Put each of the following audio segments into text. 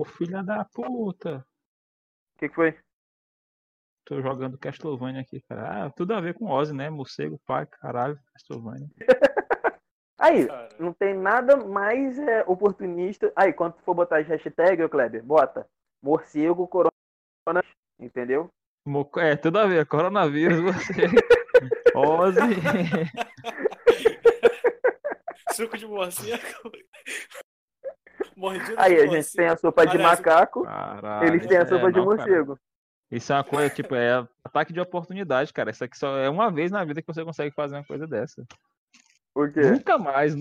Ô filha da puta. O que, que foi? Tô jogando Castlevania aqui, cara. Ah, tudo a ver com Ozzy, né? Morcego, pai, caralho, Castlevania. Aí, Cara. não tem nada mais é, oportunista. Aí, quando tu for botar as hashtag, ô Kleber, bota morcego, corona, entendeu? Mo- É, tudo a ver. Coronavírus, você. Ozzy. Suco de morcego. Mordida Aí, de a gente morcego. tem a sopa de Parece- macaco, Caralho. eles têm a sopa é, de não, cara. morcego. Isso é uma coisa, tipo, é ataque de oportunidade, cara. Isso aqui só é uma vez na vida que você consegue fazer uma coisa dessa. Por quê? Nunca mais a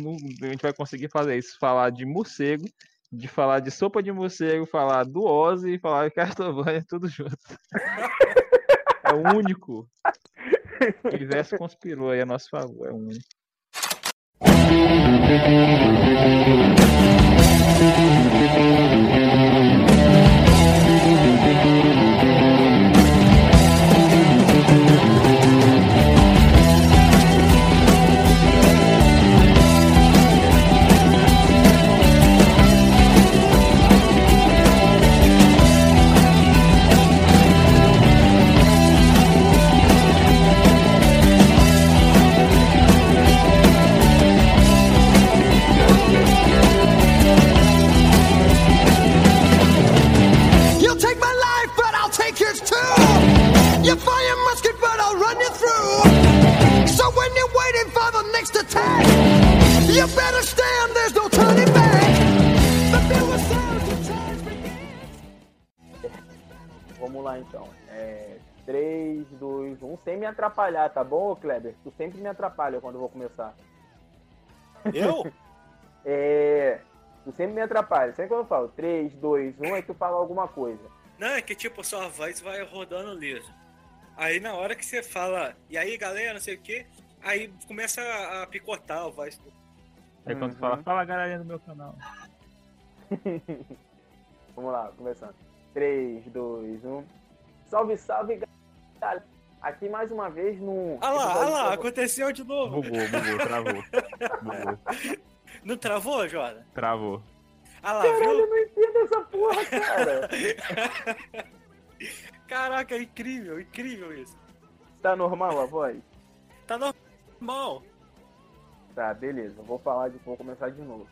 gente vai conseguir fazer isso. Falar de morcego, de falar de sopa de morcego, falar do Ozzy e falar de Castlevania, tudo junto. É o único. O universo conspirou aí a nosso favor, é o único. Thank you. Atrapalhar, tá bom, Kleber? Tu sempre me atrapalha quando eu vou começar. Eu? É. Tu sempre me atrapalha. Sempre quando eu falo 3, 2, 1, é que tu fala alguma coisa. Não, é que tipo, sua voz vai rodando liso. Aí na hora que você fala, e aí galera, não sei o que, aí começa a, a picotar a voz. Aí quando Uhum. fala, fala galerinha do meu canal. Vamos lá, começando. 3, 2, 1. Salve, salve, galera. Aqui mais uma vez no. Ah lá, ah lá, aconteceu de novo. Bugou, bugou, travou. Bugou, Não travou, Jordan? travou. Ah lá, Caralho, viu? eu não entendo essa porra, cara. Caraca, é incrível, incrível isso. tá normal a voz? Tá normal. Tá, beleza. Vou falar de. Vou começar de novo.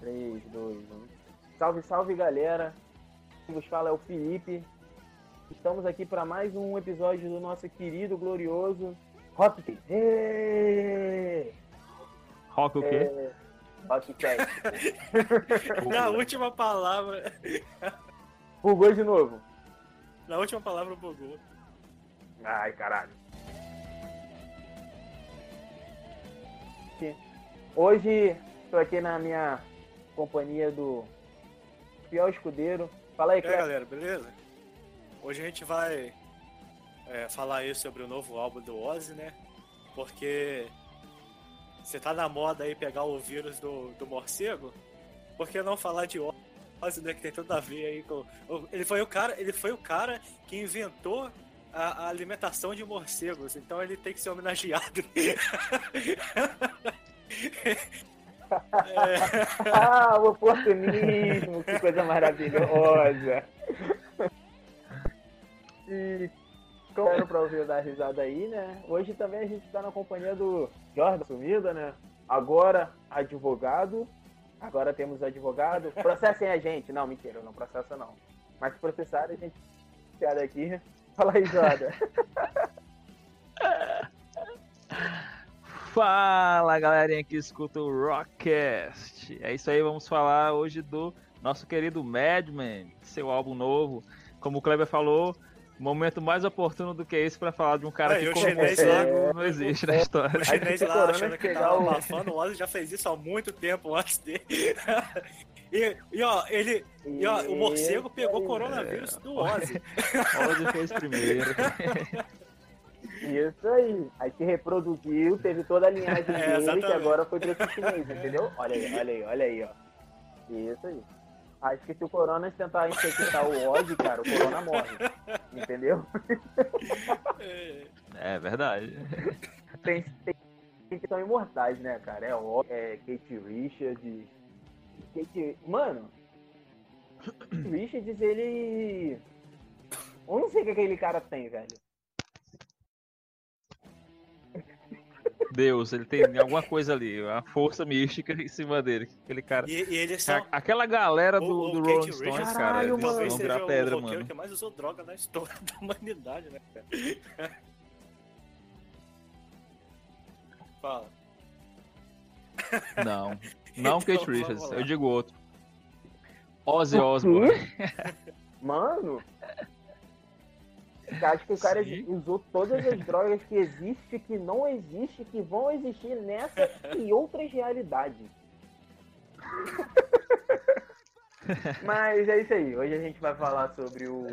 3, 2, 1. Salve, salve galera. Quem vos fala é o Felipe. Estamos aqui para mais um episódio do nosso querido, glorioso Rockcast. Êêêê! Rock o quê? É, Rockcast. Na última palavra. Bugou de novo. Na última palavra bugou. Ai, caralho. Hoje estou aqui na minha companhia do Fiel Escudeiro. Fala aí, E aí, Cleber. galera, beleza? Hoje a gente vai é, falar aí sobre o novo álbum do Ozzy, né? Porque você tá na moda aí pegar o vírus do, do morcego, por que não falar de Ozzy, né? Que tem tudo a ver aí com. Ele foi o cara, ele foi o cara que inventou a, a alimentação de morcegos, então ele tem que ser homenageado. É, Ah, o oportunismo, que coisa maravilhosa. E claro, pra ouvir dar risada aí, né? Hoje também a gente tá na companhia do Jordan Sumida, né? Agora, advogado. Agora temos advogado. Processem a gente. Não, mentira, não processa não. Mas se processarem, a gente piada aqui. Fala aí, Jordan. Fala galerinha que escuta o Rockcast. É isso aí, vamos falar hoje do nosso querido Madman, seu álbum novo. Como o Kleber falou, momento mais oportuno do que esse pra falar de um cara Aí, que o como você lá- não existe na história. O chinês lá achando que tava o- abafando, o Ozzy já fez isso há muito tempo antes dele. E, e, ó, ele. E, ó, o morcego pegou o coronavírus do Ozzy. Ozzy fez primeiro. Isso aí. Aí se reproduziu, teve toda a linhagem É, dele, que agora foi pra esse chinês, entendeu? Olha aí, olha aí, olha aí, ó. Isso aí. Acho que se o Corona tentar infectar o Ozzy, cara, o Corona morre. Entendeu? É, É verdade. Tem, tem, tem que são imortais, né, cara? É, o, é Kate Richards. Kate... Mano, Richards, ele. Eu não sei o que aquele cara tem, velho. Deus, ele tem alguma coisa ali, uma força mística em cima dele. Aquele cara. E, e eles são. A- Aquela galera do, O- o do Rolling Stones, Richards, cara, Caralho, eles mano. Vão virar o pedra, mano. que mais usou droga na história da humanidade, né, cara? Fala. Não, não Então, Kate Richards, eu digo outro. Ozzy Osbourne. Mano. Acho que o cara Sim. usou todas as drogas que existem, que não existem, que vão existir nessa e outras realidades. Mas é isso aí. Hoje a gente vai falar sobre o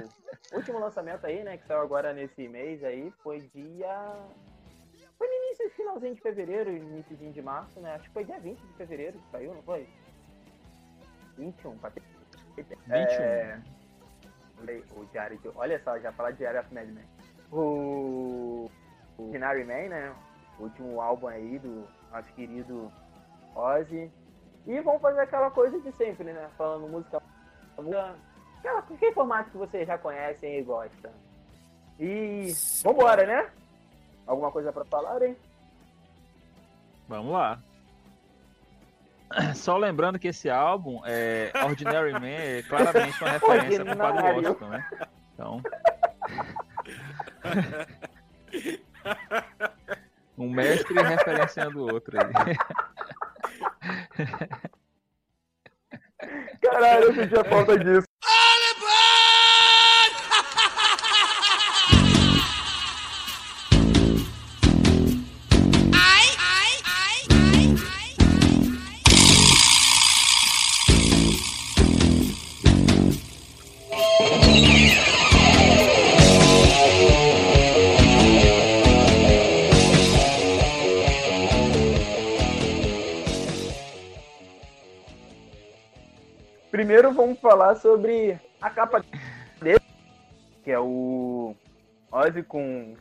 último lançamento aí, né? Que saiu agora nesse mês aí. Foi dia. Foi no início, finalzinho de fevereiro, iníciozinho de março, né? Acho que foi dia 20 de fevereiro que saiu, não foi? 21, pra ter 21. é... O Diário de... Olha só, já falar de Diário of Madman. O... o Ordinary Man, né? O último álbum aí do nosso querido Ozzy. E vamos fazer aquela coisa de sempre, né? Falando música... Aquela, aquele formato que vocês já conhecem e gostam. E... Vambora, né? Alguma coisa pra falar, hein? Vamos lá. Só lembrando que esse álbum, é, Ordinary Man, é claramente uma referência pro Padre. Washington, né? Então. Um mestre referenciando o outro aí. Caralho, eu sentia falta disso. Primeiro vamos falar sobre a capa dele, que é o Ozzy com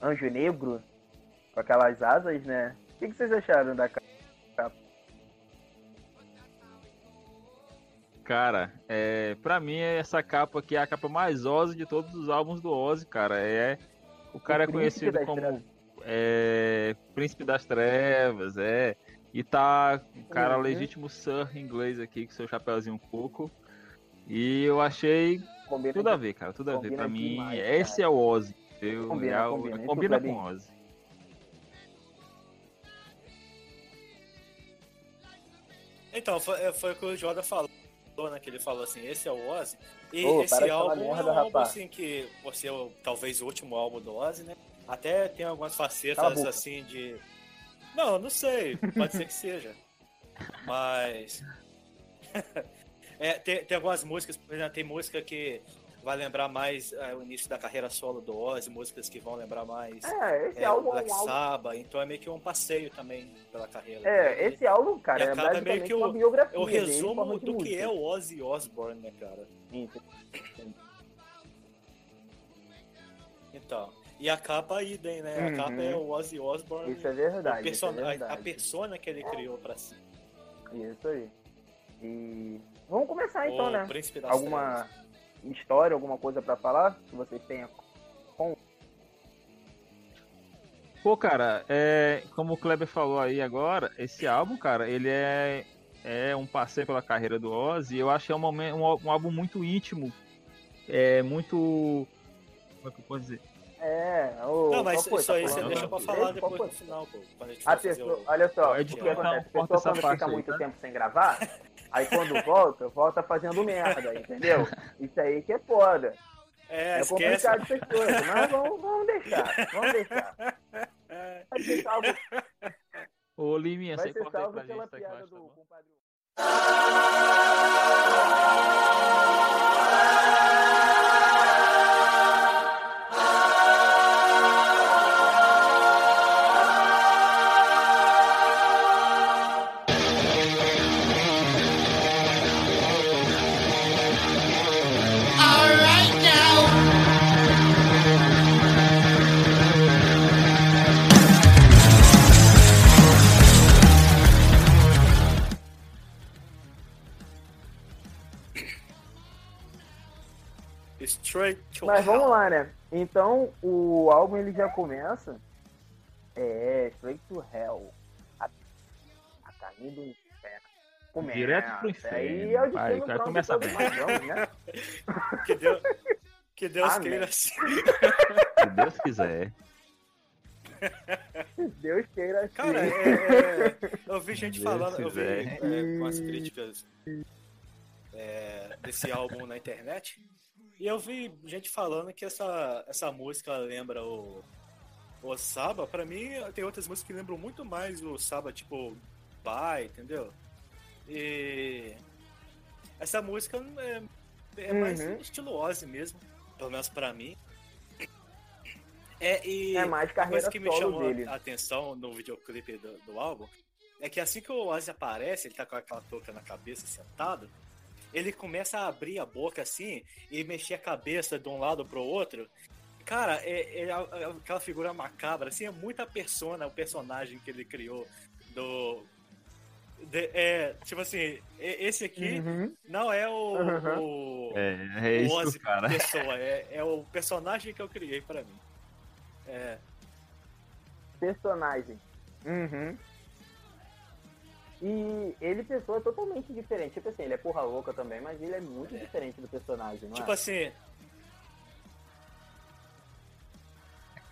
Anjo Negro, com aquelas asas, né? O que, vocês acharam da capa? Cara, é, pra mim essa capa aqui é a capa mais Ozzy de todos os álbuns do Ozzy, cara. É, o cara é O Príncipe conhecido como é, Príncipe das Trevas, é. E tá o cara Uhum. legítimo Sir inglês aqui com seu chapéuzinho coco. E eu achei Combina tudo a ver, cara, tudo a ver. Pra mim, demais, esse é o Ozzy. entendeu? Combina, É o- combina. E combina com o Ozzy. Então, foi, é, foi o que o Jordan falou, né? Que ele falou assim, esse é o Ozzy. E para esse falar álbum merda, é um álbum assim que, por ser o- talvez o último álbum do Ozzy, né? Até tem algumas facetas assim de. Não, não sei, pode ser que seja. Mas. é, tem, tem algumas músicas, por exemplo, tem música que vai lembrar mais é, o início da carreira solo do Ozzy, músicas que vão lembrar mais É, esse é, álbum é Black álbum. Sabbath, então é meio que um passeio também pela carreira. É, dele. esse álbum, cara, E é meio que o- uma biografia É o resumo do que é o Ozzy Osbourne, né, cara? Então. E a capa idem, né? A Uhum. capa é o Ozzy Osbourne. Isso é verdade, isso é person- a- a, verdade. persona que ele criou pra si. Isso aí. E vamos começar então, o né? príncipe das Alguma história, alguma coisa pra falar que vocês tenham? Pô, cara, é, como o Kleber falou aí agora, esse álbum, cara, ele é, é um passeio pela carreira do Ozzy. Eu acho que é um, momento, um, um álbum muito íntimo, é muito. Como é que eu posso dizer? É, o. Não, mas isso Tá aí você deixa pra falar depois no final, pô. A pessoa, o... olha só, o que acontece? A pessoa quando fica aí, muito tá? tempo sem gravar, aí quando volta, volta fazendo merda, entendeu? Isso aí que é foda. É, É, esquece. complicado essas coisas, mas vamos, vamos deixar, vamos deixar. Vai ser salvo, Ô, Liminha, vai você ser corta aí salvo pra pela gente, tá piada embaixo, tá do compadre. Straight to Mas vamos lá, né? Então, o álbum ele já começa. É, Straight to Hell. A, a caminho do inferno. Começa. Direto pro inferno. Aí é o Vai, o cara começa bem. vamos, né? Que Deus, que Deus Amém. queira assim. Se Deus quiser. Se Deus queira assim. Cara, é, é, eu vi gente Deus falando, eu vi é, umas críticas é, desse álbum na internet. E eu vi gente falando que essa, essa música lembra o, o Saba. Pra mim, tem outras músicas que lembram muito mais o Saba, tipo Pai, entendeu? E essa música é, é mais Uhum. estilo Ozzy mesmo, pelo menos pra mim. É, e É mais carreira coisa que me chamou dele. a atenção no videoclipe do, do álbum é que assim que o Ozzy aparece, ele tá com aquela touca na cabeça sentado, ele começa a abrir a boca assim e mexer a cabeça de um lado pro outro. Cara, é, é a- é aquela figura macabra, assim, é muita persona, o personagem que ele criou do. de- é, tipo assim, esse aqui Uhum. não é o, Uhum. o, É, é o isso, Ozzy cara. pessoa, é, é o personagem que eu criei pra mim. É, Personagem. Uhum. E ele, pessoa totalmente diferente. Tipo assim, ele é porra louca também, mas ele é muito diferente do personagem, não tipo é? assim,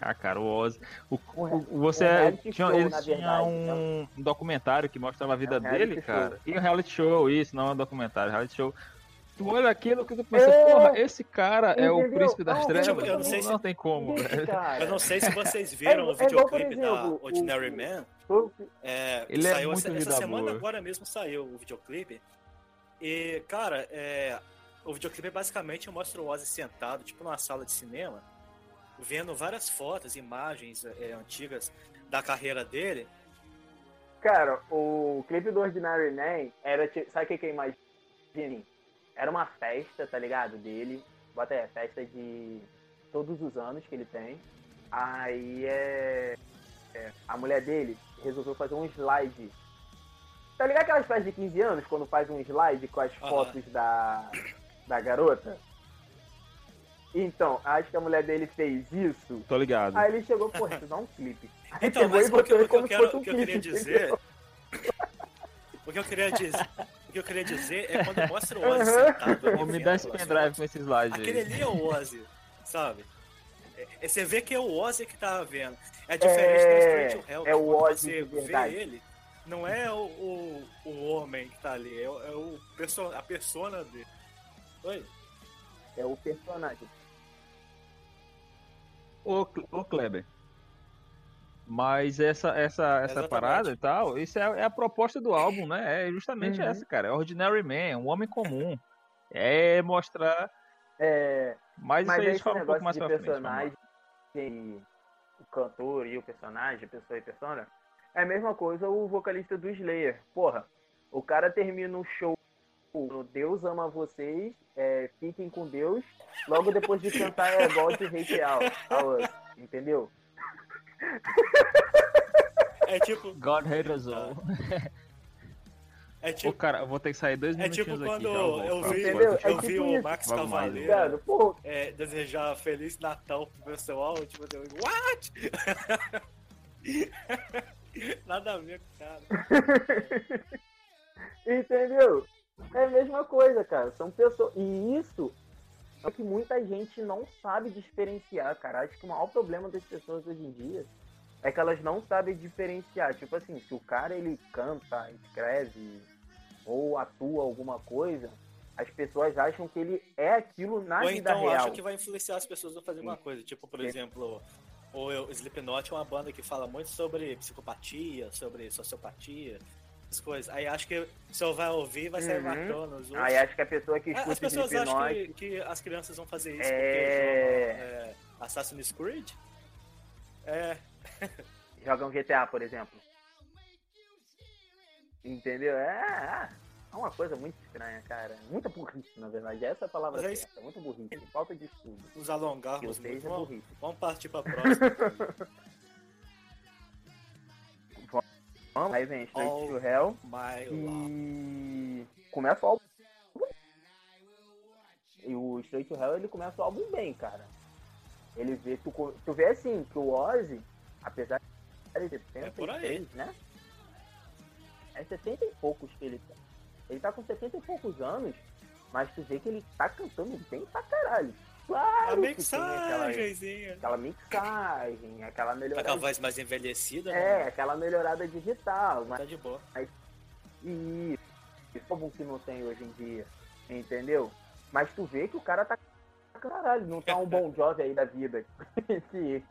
Ah, cara, o Ozzy. O, Um o- você um reality tinha, show, eles na tinham verdade, um, um documentário que mostrava a vida É um dele, show. cara. E um reality show, isso, não é um documentário, reality show. Tu olha aquilo que tu pensa, É, porra, esse cara é o entendeu? príncipe das Não, trevas. tipo, eu não sei não se- tem como, eu não sei se vocês viram É- o é igual, por videoclipe exemplo, da o- Ordinary Man. todo- É, Ele é saiu muito essa, essa semana boa. agora mesmo saiu o videoclipe. E, cara, é, o videoclipe basicamente mostra o Ozzy sentado, tipo numa sala de cinema, vendo várias fotos, imagens é, antigas da carreira dele. Cara, o clipe do Ordinary Man era. Sabe o que, eu imagino? Era uma festa, tá ligado? Dele. Bota aí, festa de todos os anos que ele tem. Aí é. é, a mulher dele resolveu fazer um slide. Tá ligado aquelas festas de 15 anos, quando faz um slide com as Aham. fotos da, da garota? Então, acho que a mulher dele fez isso. Tô ligado. Aí ele chegou, pô, isso dá um clipe. Aí Então, mas e o que, eu, quero, um que eu queria dizer. O que eu queria dizer. O que eu queria dizer é quando mostra o Ozzy sentado. ali me dá esse aquelas pendrive com esse slide Aquele aí. ali é o Ozzy, sabe? É- é- Você vê que é o Ozzy que tá vendo. É diferente do É, Straight to Hell. é o Ozzy você de vê verdade. ele, não é o, o, o homem que tá ali, é, o- é o perso a persona dele. Oi? É o personagem. Ô Kleber. Mas essa, essa, essa Exatamente. parada e tal, isso é, é a proposta do álbum, né? É justamente Uhum. essa, cara. É Ordinary Man, um homem comum. É mostrar. É, Mas, mas isso aí a é gente esse fala um pouco negócio mais de pra frente. personagem, e o cantor e o personagem, a pessoa e persona, é a mesma coisa o vocalista do Slayer. Porra, o cara termina um show no Deus ama vocês, é, fiquem com Deus, logo depois de cantar é God Hate Out, entendeu? É tipo, God hate us all. é Ô, tipo, cara, eu vou ter que sair dois é tipo minutinhos quando aqui. eu pra vi, Entendeu? próxima. É eu vi tipo o. Max Vamos mais, Cavaleiro? Pô, é, desejar Feliz Natal pro pessoal, tipo, eu, what? Nada a ver com o cara. Entendeu? É a mesma coisa, cara. São pessoas. E isso é o que muita gente não sabe diferenciar, cara. Acho que o maior problema das pessoas hoje em dia é que elas não sabem diferenciar. Tipo assim, se o cara ele canta, escreve ou atua alguma coisa, as pessoas acham que ele é aquilo na Ou vida então real. acha que vai influenciar as pessoas a fazer uma coisa. Tipo, por Sim. exemplo, o Slipknot é uma banda que fala muito sobre psicopatia, sobre sociopatia, essas coisas. Aí acho que eu vai ouvir, vai sair Uhum. matando os outros. Aí acho que a pessoa que É, escuta As pessoas acham que, que as crianças vão fazer isso É. porque jogam é, Assassin's Creed. É, jogam GTA, por exemplo. Entendeu? É, é uma coisa muito estranha, cara. Muita burrice, na verdade. Essa é a palavra Mas é certa. Muita burrice. Falta de estudo. Que alongarmos muito. é Vamos, vamos partir pra próxima. aí vem Straight to Hell e começa o álbum. E o Straight to Hell ele começa o álbum bem, cara. Ele vê, tu, tu vê assim, que o Ozzy, apesar de ter É por aí. 76, né? É 70 e poucos que ele tá. Ele tá com 70 e poucos anos, mas tu vê que ele tá cantando bem pra caralho. A Claro aquela, mensagenzinha. aquela mixagem, aquela Tá com a melhorada. voz mais envelhecida, É, né? aquela melhorada digital, mas Tá de boa. E como que não tem hoje em dia, entendeu? Mas tu vê que o cara tá caralho, não tá um bom job aí da vida que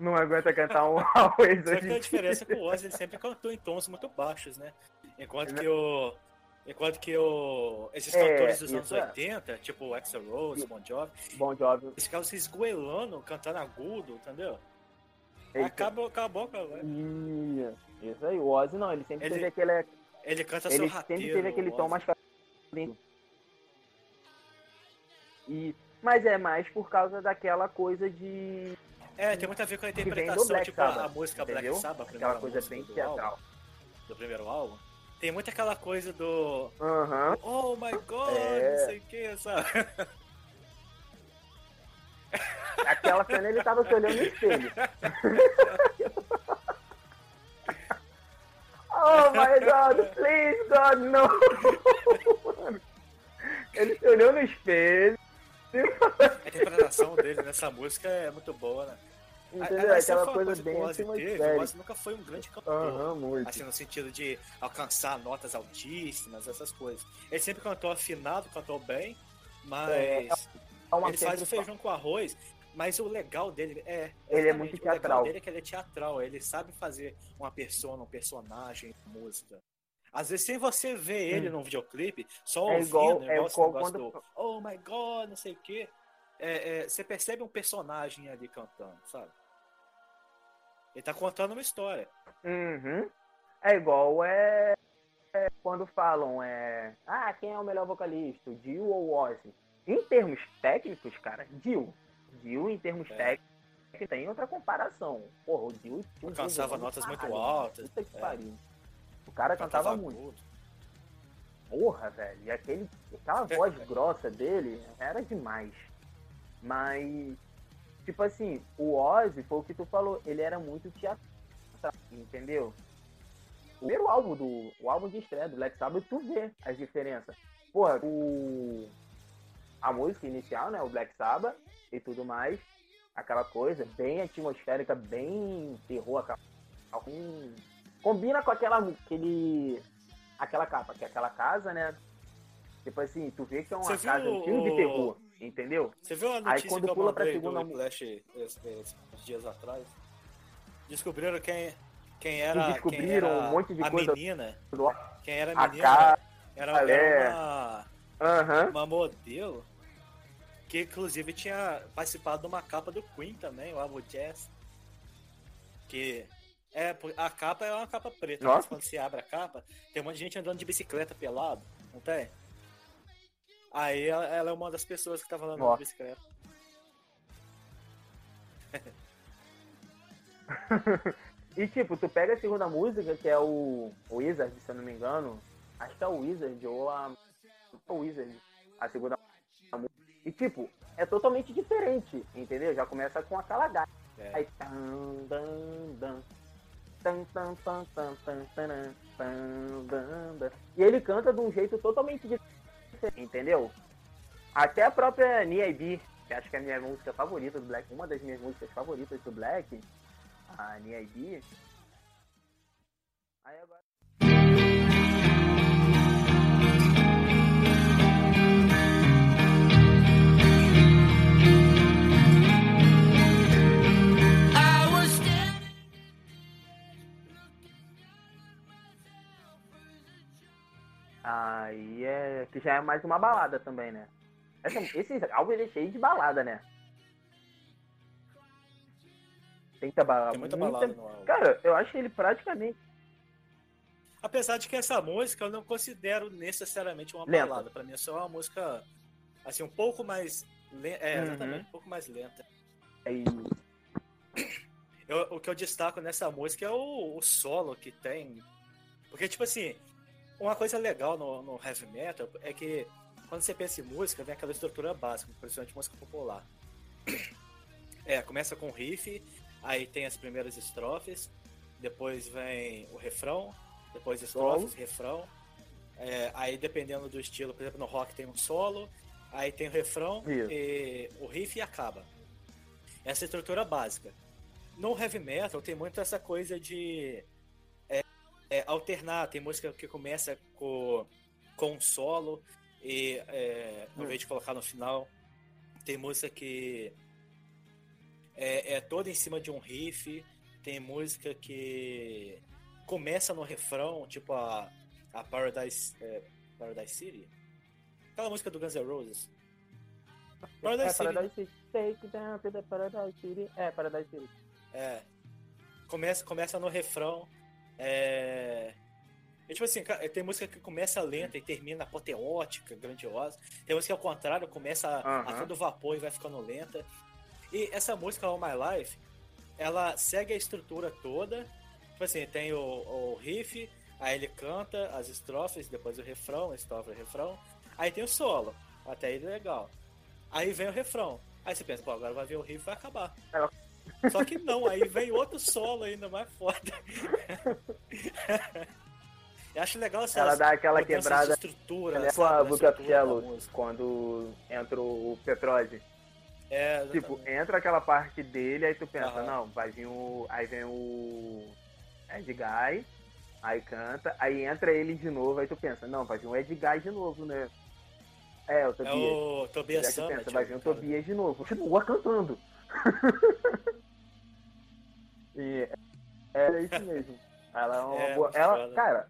não aguenta cantar um Always Só que a diferença é que o Ozzy ele sempre cantou em tons muito baixos, né? Enquanto que o. Enquanto que o. Esses É, cantores dos anos é. 80, tipo o Axel Rose, Bon Jovi, Bom job. eles ficavam se esgoelando, cantando agudo, entendeu? Eita. Acaba, acabou, cara. Isso, isso aí, o Ozzy não, ele sempre Ele- teve aquele, Ele canta ele sorrateiro. sempre teve aquele tom mais. E mas é mais por causa daquela coisa de É, tem muito a ver com a interpretação, Black tipo a- a, Sabbath, música Black entendeu? Sabbath, a aquela coisa bem teatral. do primeiro álbum. Tem muito aquela coisa do Aham. Oh my god, É. não sei o que, sabe? Aquela cena ele tava se olhando no espelho. oh my god, please God, no! Ele se olhou no espelho. A interpretação dele nessa música é muito boa, né? Entendeu? Aquela coisa bem teve. Ozzy nunca foi um grande cantor. Muito. Assim, no sentido de alcançar notas altíssimas, essas coisas. Ele sempre cantou afinado, cantou bem, mas É, É ele faz o feijão com arroz. Mas o legal dele é. Ele é muito O legal teatral. dele é que ele é teatral. Ele sabe fazer uma persona, um personagem, música. Às vezes, sem você ver ele num videoclipe, só É ouvindo, igual- é igual quando- do Oh my God, não sei o quê. É, é, você percebe um personagem ali cantando, sabe? Ele tá contando uma história. Uhum. É igual é, é quando falam é ah quem é o melhor vocalista, Dio ou Ozzy? Em termos técnicos, cara, Dio. Dio em termos É. técnicos tem outra comparação. Porra, o Dio Alcançava do notas muito altas. Puta que É. pariu. O cara cantava Cantava muito. Porra, velho. E aquele, aquela voz grossa dele era demais. Mas, tipo assim, o Ozzy foi o que tu falou, ele era muito teatral, entendeu? O primeiro álbum do. O álbum de estreia do Black Sabbath, tu vê as diferenças. Porra, o. A música inicial, né? O Black Sabbath e tudo mais. Aquela coisa bem atmosférica, bem terror, aquela. com- Combina com aquela. Aquele, aquela capa, que é aquela casa, né? Tipo assim, tu vê que é uma Você viu casa, um filme de terror, entendeu? Você viu a notícia quando que pula pra segunda do Flash esses, dias atrás? Descobriram quem, quem era, descobriram quem era um monte de a coisa. menina. Do- Quem era a A menina cara, era, é. era uma, Aham. uma modelo que inclusive tinha participado de uma capa do Queen também, o álbum Jazz. Que é, a capa é uma capa preta, mas Nossa. quando você abre a capa, tem um monte de gente andando de bicicleta pelado, não tem? Aí ela, ela é uma das pessoas que tava Nossa. de bicicleta. E tipo, tu pega a segunda música, que é o, Wizard, se eu não me engano. Acho que é o Wizard ou a. O Wizard, a segunda música. E tipo, é totalmente diferente, entendeu? Já começa com aquela gata. É. Aí. Tan, dan, dan. Tan, tan, tan, tan, tan, taran, tan, dan, dan. E ele canta de um jeito totalmente diferente, entendeu? Até a própria Nia B, que acho que é a minha música favorita do Black, uma das minhas músicas favoritas do Black, a Nia B. Aí agora. Aí é. Que já é mais uma balada também, né? Essa, esse álbum ele é cheio de balada, né? Tem muita balada. Tem muita balada no álbum. Cara, eu acho ele praticamente. Apesar de que essa música eu não considero necessariamente uma Lenta. balada. Pra mim é só uma música, assim, um pouco mais lenta. É, Uhum. exatamente, um pouco mais lenta. Aí, Eu- o que eu destaco nessa música é o, o solo que tem. Porque, tipo assim, uma coisa legal no, no heavy metal é que quando você pensa em música, vem aquela estrutura básica, principalmente música popular. É, começa com riff, aí tem as primeiras estrofes, depois vem o refrão, depois estrofes, refrão. É, aí dependendo do estilo, por exemplo, no rock tem um solo, aí tem o refrão, e o riff e acaba. Essa é a estrutura básica. No heavy metal tem muito essa coisa de é, alternar. Tem música que começa com, com um solo e é, ao invés de colocar no final, tem música que é, é toda em cima de um riff. Tem música que começa no refrão, tipo a, a Paradise, é, Paradise City. Aquela música do Guns N' Roses. Paradise, é, City. Paradise City. Take down to the Paradise City. É, Paradise City. É. Começa, começa no refrão. É. E, tipo assim, tem música que começa lenta e termina apoteótica, grandiosa. Tem música que ao contrário, começa a, a todo vapor e vai ficando lenta. E essa música All My Life, ela segue a estrutura toda. Tipo assim, tem o, o riff, aí ele canta as estrofes, depois o refrão, estrofe e refrão. Aí tem o solo, até aí legal. Aí vem o refrão. Aí você pensa, pô, agora vai ver o riff e vai acabar. Só que não, aí vem outro solo ainda mais foda. Eu acho legal essa Ela dá aquela quebrada estrutura, né? Com a Book of Shells, quando entra o Petrode. É, tipo, entra aquela parte dele, aí tu pensa, uhum. não, vai vir o. Aí vem o Ed Guy, aí canta, aí entra ele de novo, aí tu pensa, não, vai vir o Ed Guy de novo, né? É, o Tobias. É o Tobias Summit, pensa, vai vir o Tobias de novo. Continua cantando. e é isso mesmo. Ela é uma é, boa. Ela, foda. cara,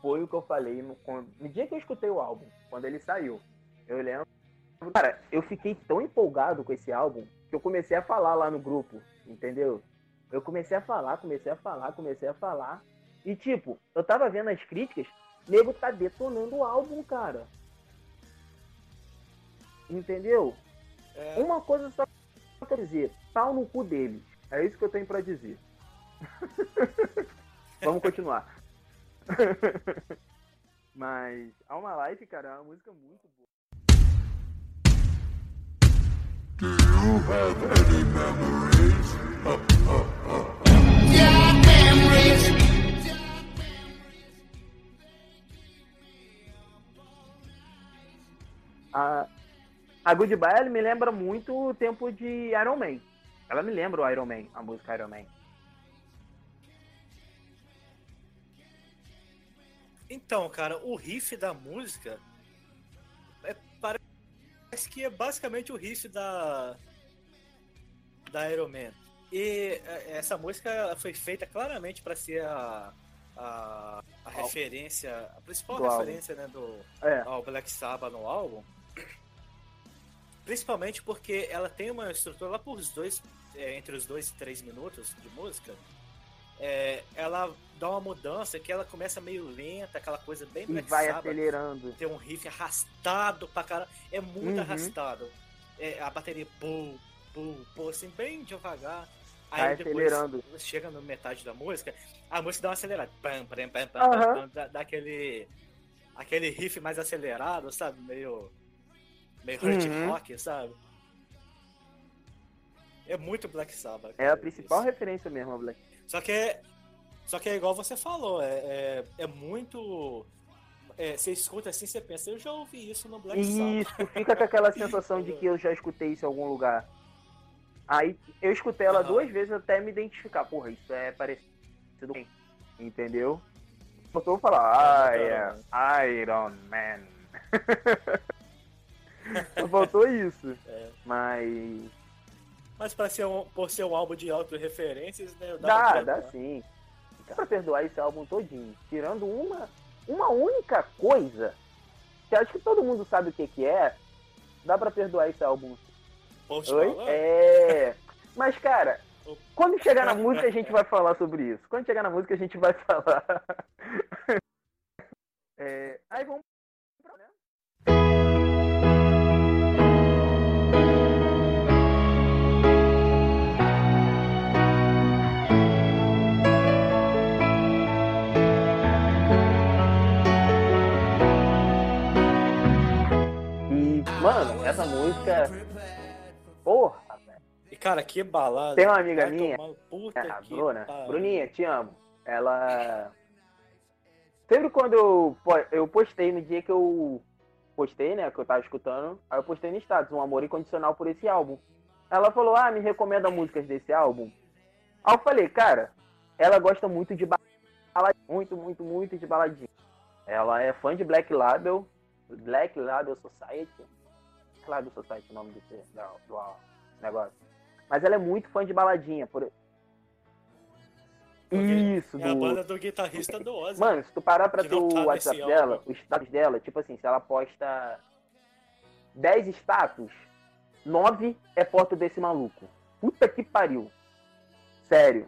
foi o que eu falei no, no dia que eu escutei o álbum, quando ele saiu. Eu lembro. Cara, eu fiquei tão empolgado com esse álbum que eu comecei a falar lá no grupo, entendeu? Eu comecei a falar, comecei a falar, comecei a falar. E tipo, eu tava vendo as críticas, nego tá detonando o álbum, cara. Entendeu? É... Uma coisa só pra dizer, pau no cu deles. É isso que eu tenho para dizer. Vamos continuar. Mas Alma Life, cara, é uma música muito boa. Do you have any memories? Yeah, memories. A, a Goodbye me lembra muito o tempo de Iron Man. Ela me lembra o Iron Man, a música Iron Man. Então, cara, o riff da música é, parece que é basicamente o riff da da Iron Man. E é, essa música foi feita claramente para ser a, a, a referência, a principal do referência né, do, é. ao Black Sabbath no álbum. Principalmente porque ela tem uma estrutura lá por os dois, é, entre os dois e três minutos de música é, ela dá uma mudança que ela começa meio lenta, aquela coisa bem E vai acelerando. Tem um riff arrastado pra caramba. É muito uhum. arrastado. É, a bateria pum, pum, assim, bem devagar. Aí vai depois acelerando. chega na metade da música, a música dá uma acelerada. Pam, pam, pam, pam, uhum. pam, dá, dá, aquele, aquele riff mais acelerado, sabe? Meio. meio hard uhum. rock, sabe? É muito Black Sabbath. É a principal isso. referência mesmo, Black só que é, só que é igual você falou, é, é, é muito. É, você escuta assim, você pensa, eu já ouvi isso no Black Sabbath. Isso, fica com aquela sensação de que eu já escutei isso em algum lugar. Aí eu escutei ela uhum. duas vezes até me identificar. Porra, isso é parecido com Entendeu? Faltou falar, ah, é Iron Man. faltou isso. É. Mas mas pra ser um, por ser um álbum de auto-referências, né? Dá, dá, dá sim. Dá pra perdoar esse álbum todinho. Tirando uma, uma única coisa, que acho que todo mundo sabe o que, que é, dá pra perdoar esse álbum. Post Oi? É. Mas, cara, quando chegar na música a gente vai falar sobre isso. Quando chegar na música a gente vai falar. é... Aí vamos música. Porra, velho. E cara, que balada. Tem uma amiga Vai minha, Puta É, Bruna. pariu. Bruninha, te amo. Ela. Sempre quando eu, eu postei no dia que eu postei, né? Que eu tava escutando, aí eu postei no status, um amor incondicional por esse álbum. Ela falou, ah, me recomenda músicas desse álbum. Aí eu falei, cara, ela gosta muito de baladinha. Muito, muito, muito de baladinha. Ela é fã de Black Label, Black Label Society. Black Label Society o nome desse, do, do negócio. Mas ela é muito fã de baladinha. Por... Porque Isso, É a do... banda do guitarrista do Ozzy. Mano, se tu parar pra não o tá WhatsApp dela, álbum. os status dela, tipo assim, se ela posta 10 status, 9 é foto desse maluco. Puta que pariu. Sério.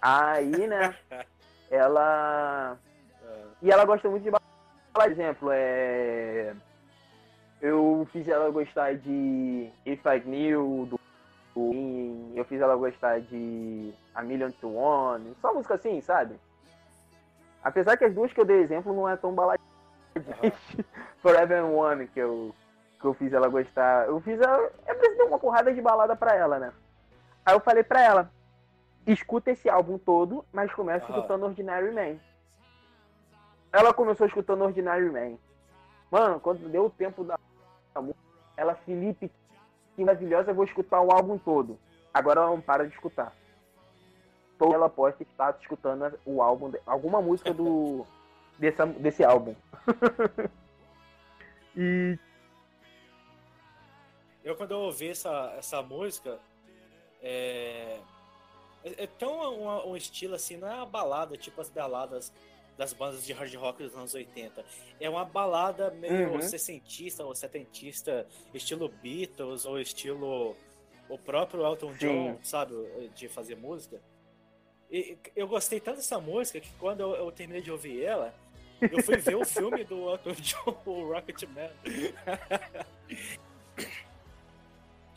Aí, né, ela. É. E ela gosta muito de. Por exemplo, é. Eu fiz ela gostar de If I Knew, do eu fiz ela gostar de A Million to One, só música assim, sabe? Apesar que as duas que eu dei exemplo não é tão baladinha. Forever and One, que eu, que eu fiz ela gostar. Eu fiz ela. Eu precisei uma porrada de balada pra ela, né? Aí eu falei pra ela, escuta esse álbum todo, mas começa Aham. escutando Ordinary Man. Ela começou escutando Ordinary Man. Mano, quando deu o tempo da ela, Felipe, que maravilhosa, eu vou escutar o álbum todo. Agora ela não para de escutar. Toda ela posta está escutando o álbum, alguma música do desse, desse álbum. e Eu quando eu ouvi essa, essa música, é, é, é tão um, um estilo assim, não é uma balada tipo as baladas das bandas de hard rock dos anos 80. É uma balada meio Uhum. sessentista ou setentista, estilo Beatles ou estilo o próprio Elton Sim. John, sabe, de fazer música. E eu gostei tanto dessa música que quando eu, eu terminei de ouvir ela, eu fui ver o filme do Elton John, o Rocketman.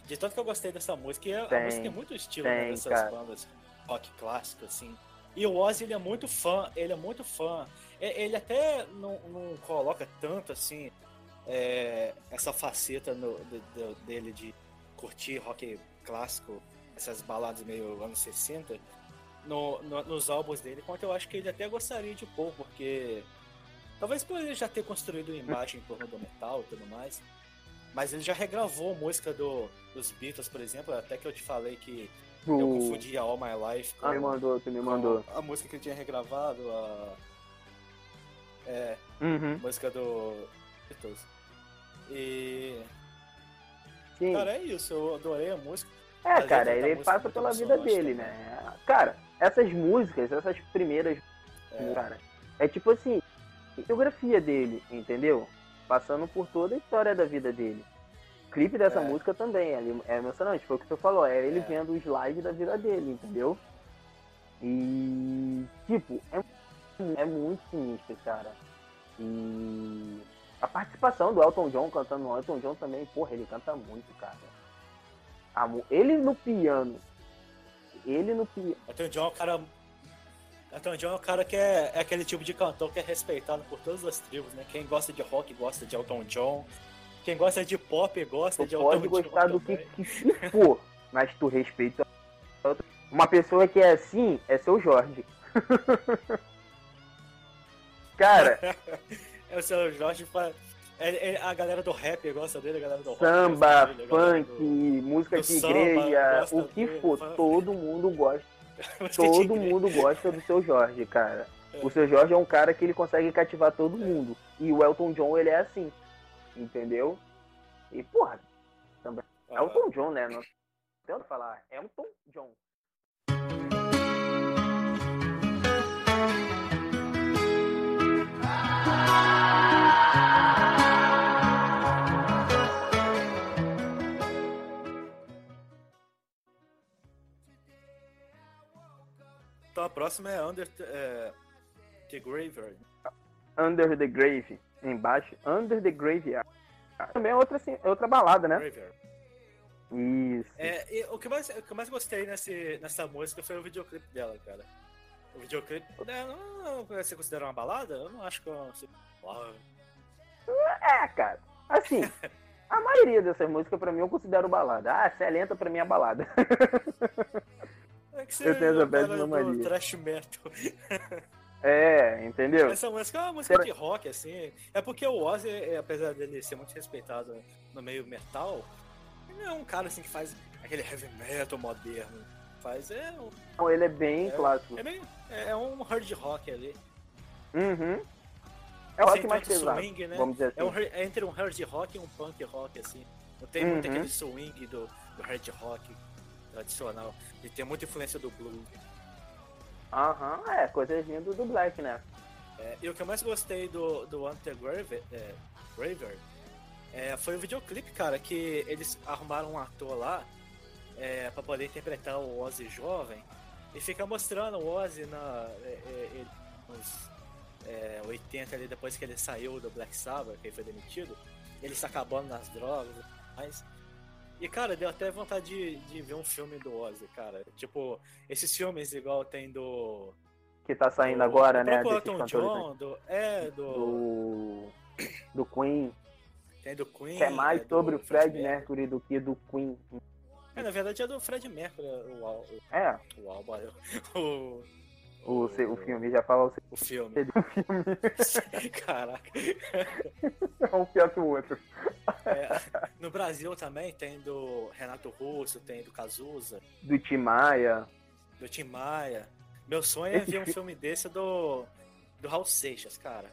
De tanto que eu gostei dessa música, e a, a Tem, música tem muito estilo né, tem, dessas cara. bandas rock clássico, assim. E o Ozzy, ele é muito fã, ele é muito fã. E- Ele até não, não coloca tanto, assim, é, essa faceta no- do- do- dele de curtir rock clássico, essas baladas meio anos 60, no- no- nos álbuns dele, quanto eu acho que ele até gostaria de pôr, porque talvez por ele já ter construído uma imagem em torno do metal e tudo mais, mas ele já regravou música do, dos Beatles, por exemplo, até que eu te falei que eu o confundia All My Life com, ah, me mandou, tu me mandou. a música que ele tinha regravado, a, é, Uhum. a música do Beatles. E, Sim. cara, é isso, eu adorei a música. É, Mas cara, ele passa pela vida dele, também. né? Cara, essas músicas, essas primeiras, É, cara, é tipo assim, biografia dele, entendeu? Passando por toda a história da vida dele. O clipe dessa É. música também é, é emocionante, foi o que você falou, é ele É. vendo o slide da vida dele, entendeu? E, tipo, é, é muito sinistro, cara. E a participação do Elton John cantando o Elton John também, porra, ele canta muito, cara. Ele no piano. Ele no piano. Elton John é um cara. Elton John é um cara que é, é aquele tipo de cantor que é respeitado por todas as tribos, né? Quem gosta de rock gosta de Elton John. Quem gosta de pop gosta Tu de pode gostar do que, também. que se for, mas tu respeita. Uma pessoa que é assim é seu Jorge. Cara, É o seu Jorge. fa- é- é- a galera do rap gosta dele, a galera do rock samba, galera funk, do- música de igreja, o que dele, for, funk. todo mundo gosta. Todo mundo gosta do seu Jorge, cara. É. O seu Jorge é um cara que ele consegue cativar todo mundo. E o Elton John, ele é assim. Entendeu? E, porra, Ah, Elton John, né? Não o que falar. Elton John. Então a próxima é Under é, the Graveyard. Under the Grave. Embaixo. Under the Graveyard. Também é outra, assim, é outra balada, né? Graveyard. Isso. É, e o, que mais, o que eu mais gostei nesse, nessa música foi o videoclipe dela, cara. O videoclipe. Né, não, não, você considera uma balada? Eu não acho que é uma. É, cara. Assim, A maioria dessas músicas, pra mim, eu considero balada. Ah, se é lenta, pra mim é balada. É que Eu tenho essa é péssima mania. Thrash metal. É, entendeu? Essa música é uma música Será- de rock, assim. É porque o Ozzy, é, apesar dele ser muito respeitado no meio metal, ele não é um cara assim que faz aquele heavy metal moderno. Faz é, um- Então, ele é bem É. clássico. é, meio, é é um hard rock ali. Uhum. É o rock mais pesado, swing, né? vamos dizer assim. É, um, hard- é entre um hard rock e um punk rock, assim. Não tem muito Uhum. aquele swing do, do hard rock tradicional. E tem muita influência do blues. Aham, é, coisinha do, do Black, né? É, e o que eu mais gostei do, do Hunter Graver, é, Graver é, foi o videoclipe, cara, que eles arrumaram um ator lá é, pra poder interpretar o Ozzy jovem e fica mostrando o Ozzy na, é, é, ele- nos é, 80 ali, depois que ele saiu do Black Sabbath, que ele foi demitido, ele se acabando nas drogas mais. E, cara, deu até vontade de, de ver um filme do Ozzy, cara. Tipo, esses filmes igual tem do... Que tá saindo do- agora, do né? Elton cantores, né? John, do, é, do, Do. Do Queen. Tem do Queen. Que é mais do sobre o Fred Fred Mercury do que do Queen. É, na verdade é do Fred Mercury, o, al- É, o, o álbum, o, o, o filme já fala o o filme. do filme. Caraca. É um pior que o outro. É, no Brasil também tem do Renato Russo, tem do Cazuza, Do Tim Maia. do Tim Maia. Meu sonho é Esse ver um fi- filme desse do, do Raul Seixas, cara.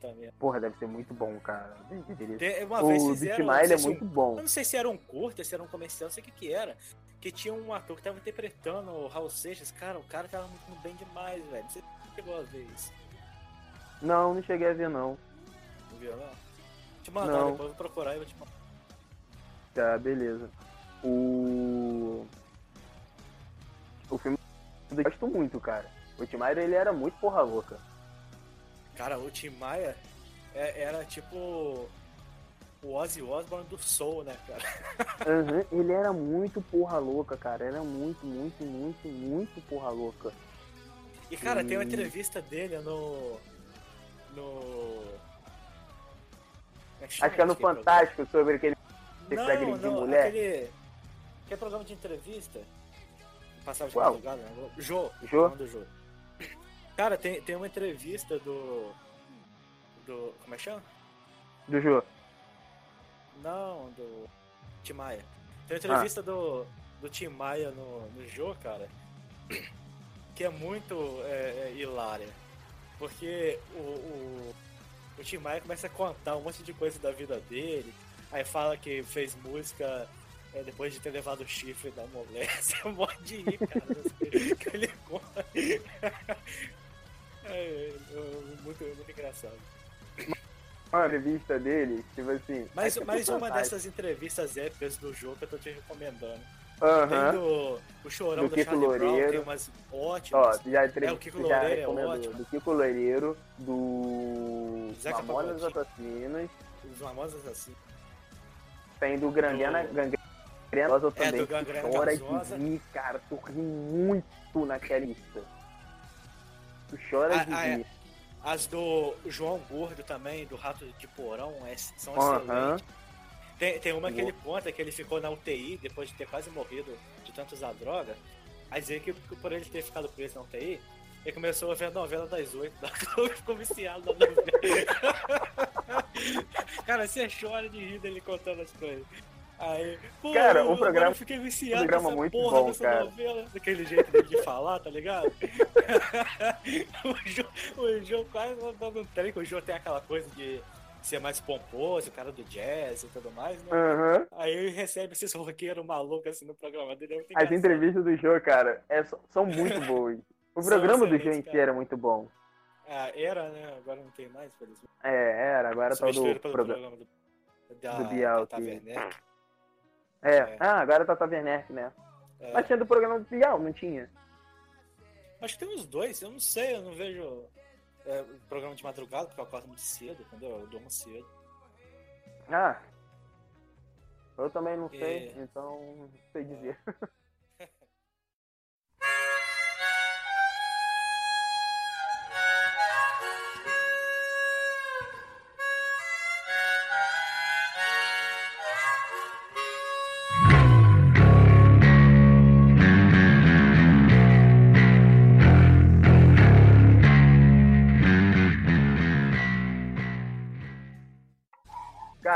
Também. Porra, deve ser muito bom, cara. Tem- Uma vez O do fizeram. Tim Maia é se um- muito bom. Eu não sei se era um curta, se era um comercial, não sei o que que era. Que tinha um ator que tava interpretando o Raul Seixas. Cara, o cara tava muito bem demais, velho. Você chegou a ver isso. Não, não cheguei a ver, não. Não viu, não? Te mandar, Não. depois eu vou procurar e vou te mandar. Tá, beleza. O. O filme eu gosto muito, cara. O Tim Maia, ele era muito porra louca. Cara, o Tim Maia é- era tipo o Ozzy Osbourne do Soul, né, cara? Aham, ele era muito porra louca, cara. Era muito, muito, muito, muito porra louca. E, cara, tem uma entrevista dele no. No. chama Acho que é no programa? Fantástico sobre aquele que Não, não, mulher. aquele. Aquele programa de entrevista. Passava de Qual? madrugada, né? Jô. Jô? Jô. Cara, tem, tem uma entrevista do. Do. Como é que chama? do Jô. Não, do. Tim Maia. Tem uma Ah. entrevista do, do Tim Maia no, no Jô, cara. Que é muito é, é, hilária. Porque o, o, o Tim Maia começa a contar um monte de coisa da vida dele. Aí fala que fez música é, depois de ter levado o chifre da mulher. Você pode de rir, cara. que ele conta. É, é, é, muito, muito engraçado. Uma revista dele, tipo assim. Mais, que mais é uma fantástico. dessas entrevistas épicas do jogo que eu tô te recomendando. Aham. Tem do o Chorão Do do, Kiko Loureiro. tem umas Ó, ótimas. tu já, entre... É, o Kiko Loureiro é ótimo. Do Kiko Loureiro, do Zeca Mamonas. Assassinas, Os famosos assim. tem do Gangrena, Do- Gangrena Gasosa É, também. do Gangrena chora Gasosa. de rir, cara. Tu ri muito naquela lista. Tu chora Ah, de ah, é. As do João Gordo também, do Rato de Porão, é- são Aham. excelentes. Tem, tem uma que ele conta que ele ficou na UTI depois de ter quase morrido de tanto usar droga. Aí dizer que por ele ter ficado preso na UTI, ele começou a ver a novela das oito da Globo e ficou viciado na novela. Cara, você chora de rir dele contando as coisas. Aí, pô, Cara, o programa- eu fiquei viciado programa nessa muito porra bom, cara. novela. Daquele jeito dele de falar, tá ligado? o Jô, o Jô quase não dando um o Jô tem aquela coisa de ser mais pomposo, o cara do jazz e tudo mais, né? Aham. Aí ele recebe esses roqueiros malucos assim no programa dele. É As entrevistas do Jô, cara, é, são muito boas. O programa do excelentes, em era muito bom. Ah, era, né? Agora não tem mais, felizmente. É, era, agora tá do pelo programa. do, da, do Bial, Werneck. É. É. Ah, agora tá Tata Werneck, né? É. Mas tinha do programa do Bial, não tinha? Acho que tem uns dois, eu não sei, eu não vejo é, programa de madrugada, porque eu acordo muito cedo, entendeu? Eu durmo cedo. Ah. Eu também não sei, É. então não sei dizer.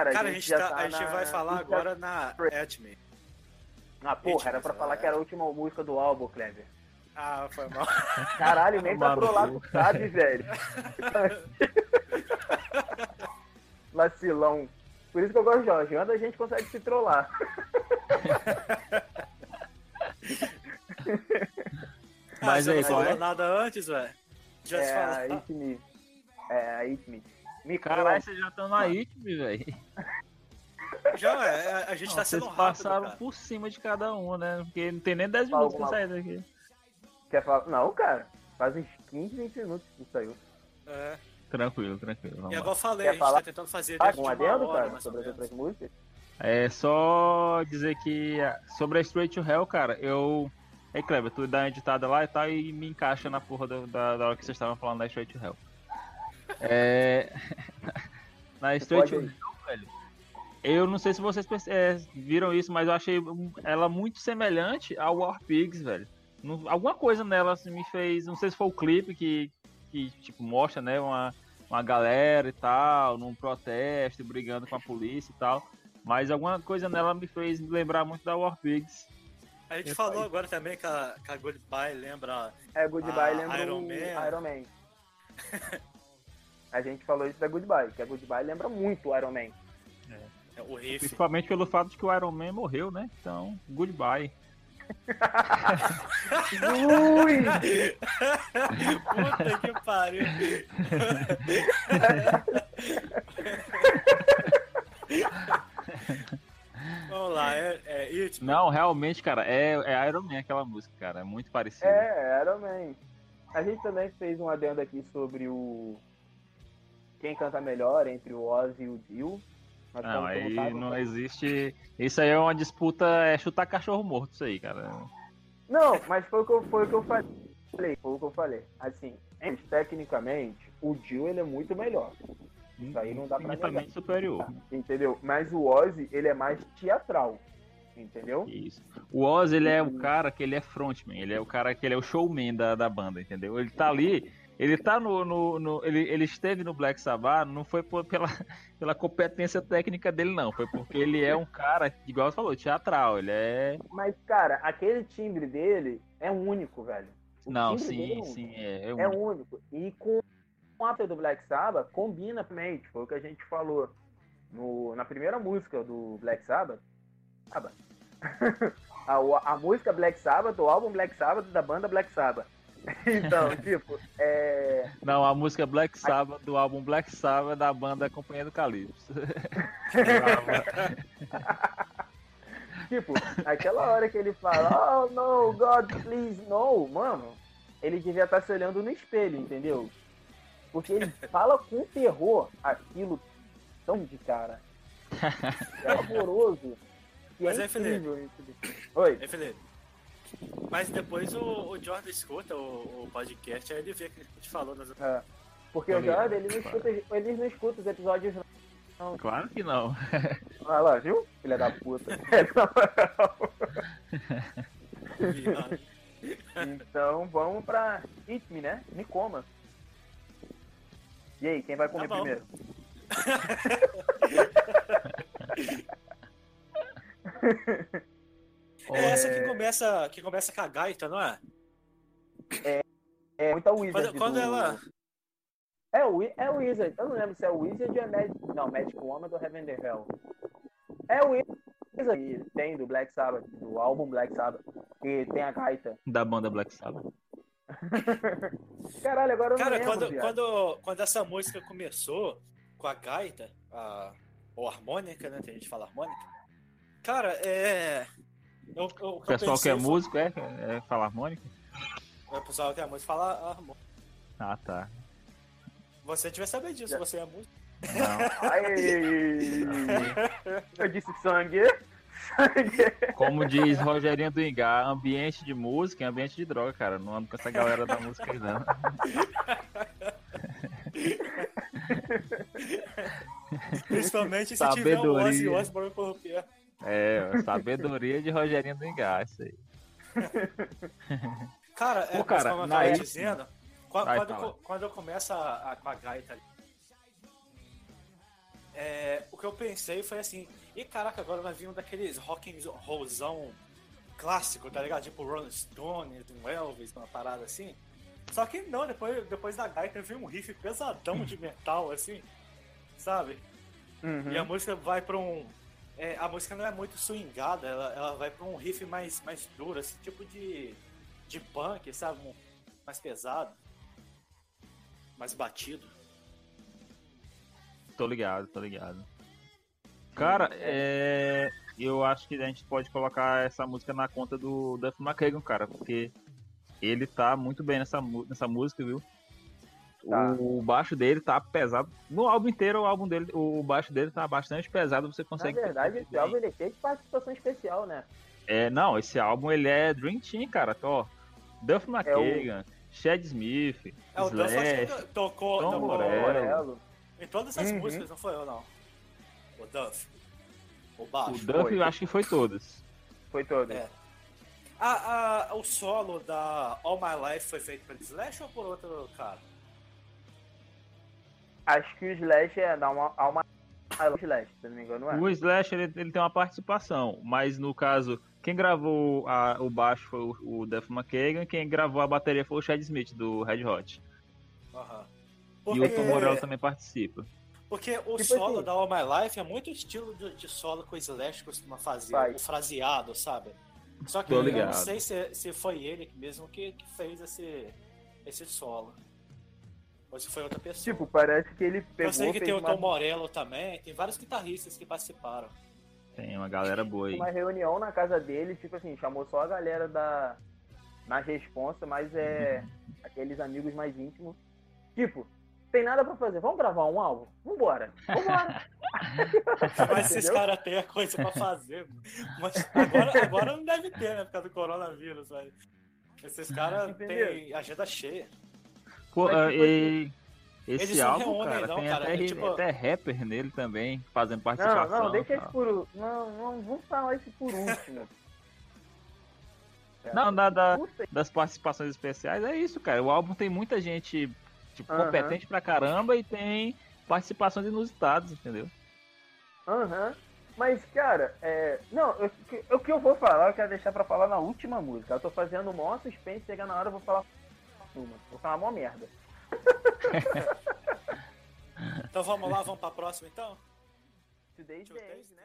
Cara, Cara, a a gente, gente, já tá- tá a gente na- vai falar agora na Atme. Ah, porra, era pra né? falar que era a última música do álbum, Kleber. Ah, foi mal. Caralho, nem cu. tu sabe, velho. Vacilão. Por isso que eu gosto de Jorge. Anda a gente consegue se trollar. Ah, Mas você aí, não qual falou é? nada antes, velho? Já te É a. It Me. É a It Me. Me Caralho, vocês já estão na ITM, velho. Já, é, a gente tá Vocês sendo rápido, passaram cara. por cima de cada um, né? Porque não tem nem 10 Fala minutos pra sair daqui. Quer falar? Não, cara. Faz uns 15, 20 minutos que saiu. É. Tranquilo, tranquilo. E Vamos lá. igual eu falei, Quer a gente falar? tá tentando fazer Ah, dentro um adendo, hora, cara, sobre as outras músicas? É só dizer que ah, sobre a Straight to Hell, cara, eu. Ei, Kleber, tu dá uma editada lá e tal e me encaixa na porra do- da, da hora que vocês estavam falando da Straight to Hell. É. na Straight Hell, aí. velho. Eu não sei se vocês é, viram isso, mas eu achei ela muito semelhante ao War Pigs, velho. Não- alguma coisa nela assim, me fez. Não sei se foi o clipe que, que tipo, mostra, né, uma, uma galera e tal, num protesto, brigando com a polícia e tal. Mas alguma coisa nela me fez lembrar muito da War Pigs. A gente Eu falou falei. agora também que a, que a Goodbye lembra. É, Goodbye Ah, lembra Iron o Man. Iron Man. a gente falou isso da Goodbye, que a Goodbye lembra muito o Iron Man. é, o riff. Principalmente pelo fato de que o Iron Man morreu, né? Então, goodbye. Ui! Puta que pariu. Vamos lá, é, é It. Não, realmente, cara, é, é Iron Man aquela música, cara. É muito parecida. É, Iron Man. A gente também fez um adendo aqui sobre o. Quem canta melhor entre o Ozzy e o Dio. Nós Não, aí perguntados- não existe. Isso aí é uma disputa, é chutar cachorro morto, isso aí, cara. Não, mas foi o que eu, foi o que eu falei. Foi o que eu falei. Assim, tecnicamente, o Dio ele é muito melhor. Isso aí não dá pra Infinitamente superior. Entendeu? Mas o Ozzy, ele é mais teatral. Entendeu? Isso. O Oz, ele é o cara que ele é frontman, ele é o cara que ele é o showman da, da banda, entendeu? Ele tá ali, ele tá no. no, no- ele, ele esteve no Black Sabbath, não foi por- pela, pela competência técnica dele, não. Foi porque ele é um cara, igual você falou, teatral. Ele é. Mas, cara, aquele timbre dele é único, velho. O Não, dele é sim, sim, é. é É único. único. E com o after do Black Sabbath, combina também. Foi o que a gente falou no, na primeira música do Black Sabbath. Sabbath. a, a música Black Sabbath, o álbum Black Sabbath da banda Black Sabbath. Então, tipo, é. Não, a música Black Sabbath do álbum Black Sabbath da banda Companhia do Calypso. Tipo, aquela hora que ele fala, oh no, God, please, no, mano, ele devia estar se olhando no espelho, entendeu? Porque ele fala com terror aquilo tão de cara. É horroroso. E Mas é é, Felipe. incrível isso. Oi. É, Felipe. Mas depois o, o Jordan escuta o, o podcast, aí ele vê que a gente falou nas É. Porque o. Jordan, ele não escuta, ele não escuta os episódios não. claro que não. Olha lá, viu? Filha da puta. É, então vamos pra Eat Me, né? Me coma. E aí, quem vai comer Tá primeiro? É essa que começa, que começa com a gaita, não é? É muita Wizard. Quando, quando do- ela. É o, é o Wizard. Eu não lembro se é o Wizard ou é Magic. Não, Magic Woman do Heaven the Hell. É o Wizard que tem do Black Sabbath, do álbum Black Sabbath, que tem a gaita. Da banda Black Sabbath. Caralho, agora eu não Cara, lembro, quando, quando, quando essa música começou com a gaita, a, ou harmônica, né? Tem gente que fala harmônica. Cara, é. Eu, eu, O pessoal que é músico é, é falar harmônica? O pessoal que é músico fala harmônica. Ah, tá. Você devia saber disso, você é músico. Não. Ai, eu disse sangue. Sangue. Como diz Rogerinho do Ingá, ambiente de música é ambiente de droga, cara. Não ando com essa galera da música aí, não. Principalmente se tiver o Sabedoria. Ozzy Osbourne por. É, sabedoria de Rogerinho do isso aí. Cara, é, Pô, cara, como eu tava dizendo, qua- Vai, quando, co- quando eu começo a, a- com a gaita ali, é, o que eu pensei foi assim, e caraca, agora vai vir um daqueles rock and rollzão clássico, tá ligado? Tipo Rolling Stones, um Elvis, uma parada assim. Só que não, depois, depois da gaita veio um riff pesadão de metal, assim, sabe? Uhum. E a música vai pra um. É, a música não é muito swingada, ela, ela vai pra um riff mais, mais duro, assim, tipo de. de punk, sabe? Um- mais pesado. Mais batido. Tô ligado, tô ligado. Cara, é... eu acho que a gente pode colocar essa música na conta do Duff McKagan, cara, porque ele tá muito bem nessa, nessa música, viu? Tá. O baixo dele tá pesado. No álbum inteiro, o álbum dele, o baixo dele tá bastante pesado, você Na consegue. verdade, esse álbum ele é cheio de participação especial, né? É, não, esse álbum ele é Dream Team, cara. Ó, Duff McKagan, Chad Smith, É, o Duff acho Slash, que tocou, Tom Morello. Morello. em todas as Uhum. músicas, não foi eu não. O Duff. O baixo. o Duff foi. eu acho que foi todas. Foi todo. É. A, a- o solo da All My Life foi feito pelo Slash ou por outro cara? Acho que o Slash é dar uma alma o Slash, se não me engano, não é? O Slash ele, ele tem uma participação, mas no caso, quem gravou a- o baixo foi o, o Duff McKagan, quem gravou a bateria foi o Chad Smith do Red Hot. Aham. E o Tom Morello também participa. Porque o Tipo solo assim- da All My Life é muito estilo de, de solo que o Slash costuma fazer, Vai. o fraseado, sabe? Só que eu não sei se, se foi ele mesmo que, que fez esse, esse solo. Ou se foi outra pessoa. Tipo, parece que ele pegou, eu sei que tem o uma, Tom Morello também, tem vários guitarristas que participaram. Tem uma galera boa aí. uma reunião na casa dele, tipo assim, chamou só a galera da na responsa, mas é aqueles amigos mais íntimos. Tipo, tem nada pra fazer, vamos gravar um álbum? Vambora, vambora. Mas esses caras têm a coisa pra fazer. Mas agora, agora não deve ter, né? Por causa do coronavírus, mas Esses caras têm agenda cheia. Pô, Mas, ah, e- esse não álbum, reúnem, cara, não, tem cara, até, é tipo- até rapper nele também, fazendo Não, participação. não, deixa e isso tal. por. Não, não, vamos falar isso por último. Não, da, da- das participações especiais é isso, cara. O álbum tem muita gente tipo, Aham. competente pra caramba e tem participações inusitadas, entendeu? Aham. Mas, cara, é. Não, eu- o que eu vou falar, eu quero deixar pra falar na última música. Eu tô fazendo o maior suspense, chega na hora eu vou falar uma. Vou falar uma merda. Então vamos lá, vamos pra próxima então? Today's Today's End, né?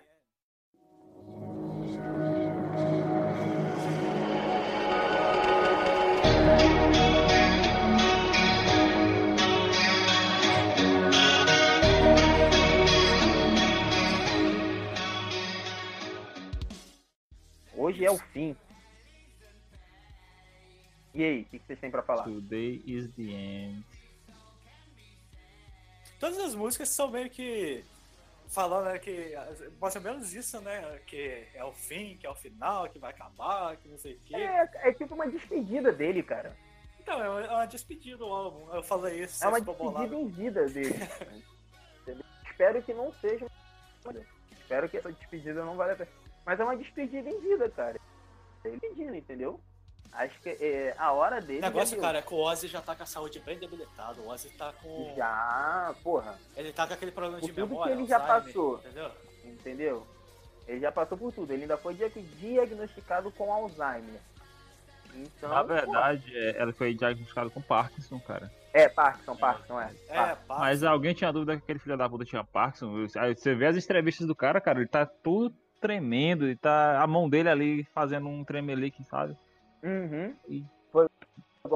Hoje é o fim. E aí, o que que vocês têm pra falar? Today is the end. Todas as músicas são meio que falando né, que mais ou menos isso, né? Que é o fim, que é o final, que vai acabar, que não sei o quê. É, é tipo uma despedida dele, cara. Então, é uma- é uma despedida do álbum. Eu falei isso, É uma despedida em vida dele. Espero que não seja. Espero que essa despedida não valha a pena. Mas é uma despedida em vida, cara. Ele pedindo, entendeu? Acho que é, a hora dele. O negócio, deu. cara, é que o Ozzy já tá com a saúde bem debilitada. O Ozzy tá com. Já, porra, Ele tá com aquele problema Por de tudo que memória. ele já Alzheimer, passou. Entendeu? entendeu? Ele já passou por tudo. Ele ainda foi dia- diagnosticado com Alzheimer. Então. Na verdade, é, ela foi diagnosticada com Parkinson, cara. é, Parkinson, Parkinson, é. É, Parkinson. Mas alguém tinha dúvida que aquele filho da puta tinha Parkinson? Aí você vê as entrevistas do cara, cara, ele tá todo tremendo, ele tá a mão dele ali fazendo um tremelique, sabe? Uhum. E- Foi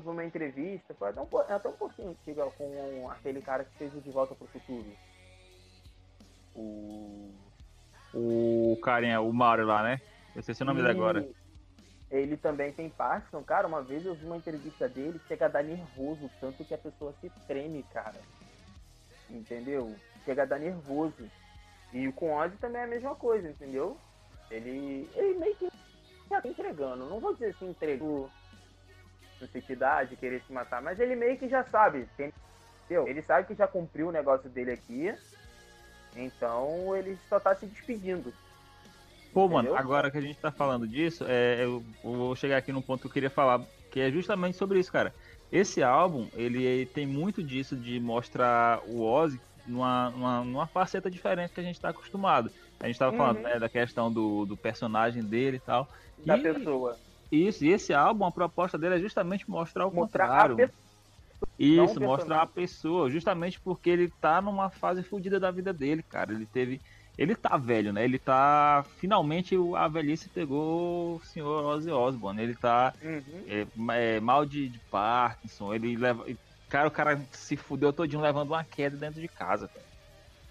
uma entrevista, foi até um, po- até um pouquinho antiga com aquele cara que fez o De Volta pro Futuro. O. O carinha, o Mario lá, né? Eu sei o nome dele E agora. Ele também tem Parkinson. Cara, uma vez eu vi uma entrevista dele, chega a dar nervoso, tanto que a pessoa se treme, cara. Entendeu? Chega a dar nervoso. E com o Ozzy também é a mesma coisa, entendeu? Ele, ele meio que tá entregando. Não vou dizer assim, entregou no sentido de querer se matar, mas ele meio que já sabe, entendeu? Ele sabe que já cumpriu o negócio dele aqui, então ele só tá se despedindo. Pô, mano, Entendeu? agora que a gente tá falando disso, é, eu vou chegar aqui num ponto que eu queria falar, que é justamente sobre isso, cara. Esse álbum, ele tem muito disso de mostrar o Ozzy numa, numa, numa faceta diferente que a gente tá acostumado. A gente tava falando Uhum. né, da questão do, do personagem dele e tal. Da E- pessoa. Isso, e esse álbum, a proposta dele é justamente mostrar o Mostrar a contrário. pessoa. Isso, mostrar a pessoa, justamente porque ele tá numa fase fodida da vida dele, cara. Ele teve. Ele tá velho, né? Ele tá. Finalmente a velhice pegou o senhor Ozzy Osbourne. Ele tá Uhum. é, é, mal de, de Parkinson. Ele leva. Cara, o cara se fudeu todinho levando uma queda dentro de casa, cara.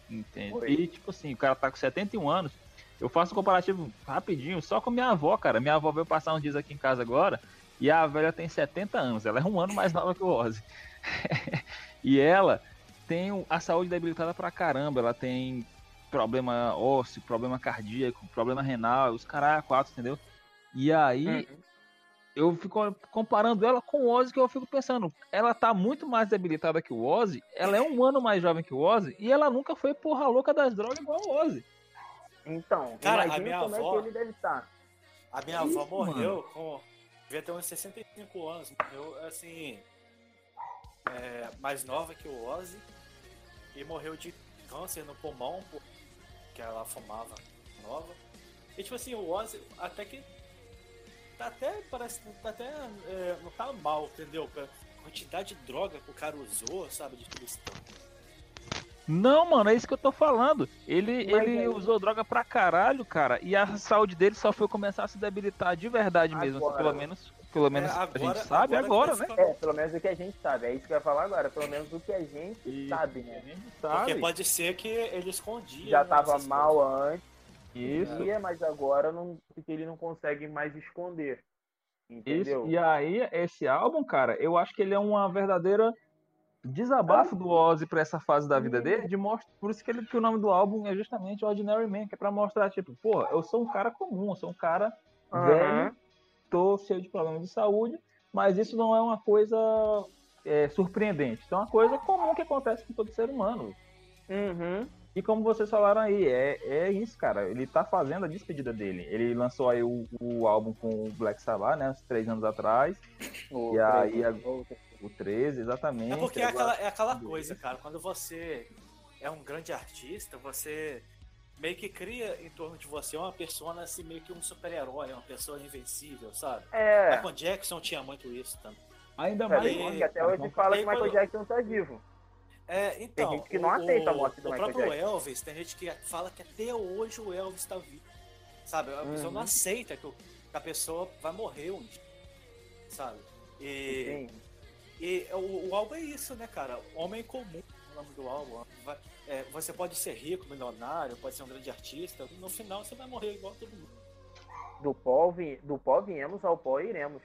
Entende? Foi. E, tipo assim, o cara tá com 71 anos. Eu faço um comparativo rapidinho, só com minha avó, cara. Minha avó veio passar uns dias aqui em casa agora. E a velha tem 70 anos. Ela é um ano mais nova que o Ozzy. e ela tem a saúde debilitada pra caramba. Ela tem problema ósseo, problema cardíaco, problema renal, os caras quatro, entendeu? E aí, Uhum. eu fico comparando ela com o Ozzy, que eu fico pensando, ela tá muito mais debilitada que o Ozzy, ela é um ano mais jovem que o Ozzy, e ela nunca foi porra louca das drogas igual o Ozzy. Então, Cara, a minha como avó- é que ele deve estar. A minha Isso, avó morreu com. Devia ter uns 65 anos. Morreu assim. é, mais nova que o Ozzy. E morreu de câncer no pulmão, porque ela fumava nova. E tipo assim, o Ozzy até que. Tá até. Parece. Tá até. é, não tá mal, entendeu? Pela quantidade de droga que o cara usou, sabe? De cristão. Não, mano, é isso que eu tô falando. Ele, Mas ele aí- usou droga pra caralho, cara, e a saúde dele só foi começar a se debilitar de verdade mesmo, assim, pelo menos, pelo menos a agora- gente sabe agora agora, né? É, pelo menos o que a gente sabe. É isso que eu ia falar agora. Pelo menos o que a gente E- sabe, né? A gente Porque sabe. pode ser que ele escondia. Já né, tava mal coisas. antes, Isso. ia, mas agora não, porque ele não consegue mais esconder. Entendeu? Isso, e aí, esse álbum, cara, eu acho que ele é uma verdadeira desabafo do Ozzy pra essa fase da vida dele, de mostra, por isso que, ele, que o nome do álbum é justamente Ordinary Man, que é pra mostrar, tipo, pô, eu sou um cara comum, eu sou um cara Aham. velho, tô cheio de problemas de saúde, mas isso não é uma coisa é, surpreendente, isso é uma coisa comum que acontece com todo ser humano. Uhum. E como vocês falaram aí, é, é isso, cara. Ele tá fazendo a despedida dele. Ele lançou aí o, o álbum com o Black Sabbath, né? Uns três anos atrás. O E aí. O 13, exatamente. É porque é aquela, é aquela coisa, cara. Quando você é um grande artista, você meio que cria em torno de você uma persona assim, meio que um super-herói, uma pessoa invencível, sabe? É. Michael Jackson tinha muito isso também. Ainda É, mais. Que até hoje fala que Michael quando- Jackson tá vivo. É, então, gente que não aceita a morte do o Michael próprio Jackson. Elvis, tem gente que fala que até hoje o Elvis tá vivo. Sabe? A pessoa Uhum. não aceita que, o- que a pessoa vai morrer um dia. Sabe? E, Sim. E o, o álbum é isso, né, cara? Homem comum, o nome do álbum. Vai- é, você pode ser rico, milionário, pode ser um grande artista. No final você vai morrer igual todo mundo. Do pó, vi- do pó viemos, ao pó iremos.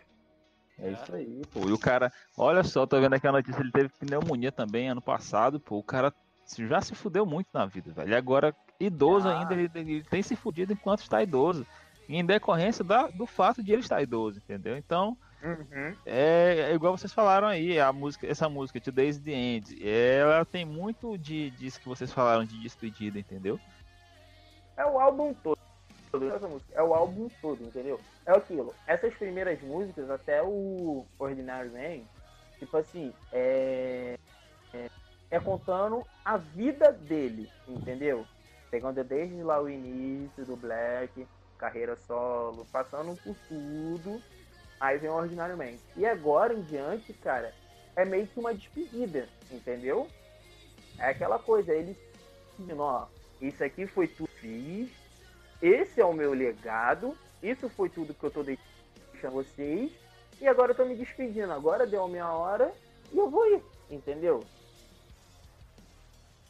É isso aí, pô. E o cara, olha só, tô vendo aqui a notícia, ele teve pneumonia também ano passado, pô. O cara já se fudeu muito na vida, velho. E agora, idoso Ah. ainda, ele, ele tem se fudido enquanto está idoso. Em decorrência da- do fato de ele estar idoso, entendeu? Então, Uhum. é, é igual vocês falaram aí, a música, essa música, Today's the End, ela tem muito de, disso que vocês falaram de despedida, entendeu? É o álbum todo. É o álbum todo, entendeu? É aquilo. Essas primeiras músicas, até o Ordinary Man, tipo assim, é. É, é contando a vida dele, entendeu? Pegando desde lá o início do Black, carreira solo, passando por tudo. Aí vem o Ordinary Man. E agora em diante, cara, é meio que uma despedida, entendeu? É aquela coisa, ele ó, isso aqui foi tudo que fiz, esse é o meu legado, isso foi tudo que eu tô deixando vocês, e agora eu tô me despedindo, agora deu a minha hora e eu vou ir, entendeu?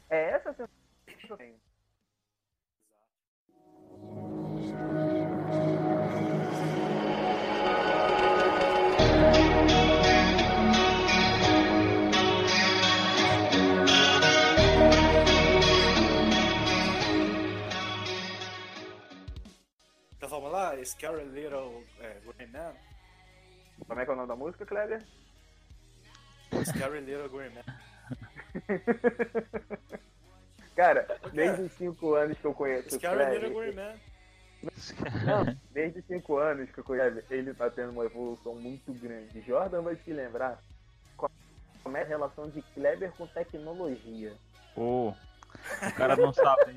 É essa a sensação que eu tenho. Scary Little é, Green Man. Como é que é o nome da música, Kleber? Scary Little Green Man. Cara, desde os 5 anos que eu conheço o Scary Little Kleber, Green Man. Não, desde os 5 anos que eu conheço, ele tá tendo uma evolução muito grande. Jordan vai se lembrar como é a relação de Kleber com tecnologia. Pô, O cara não sabe.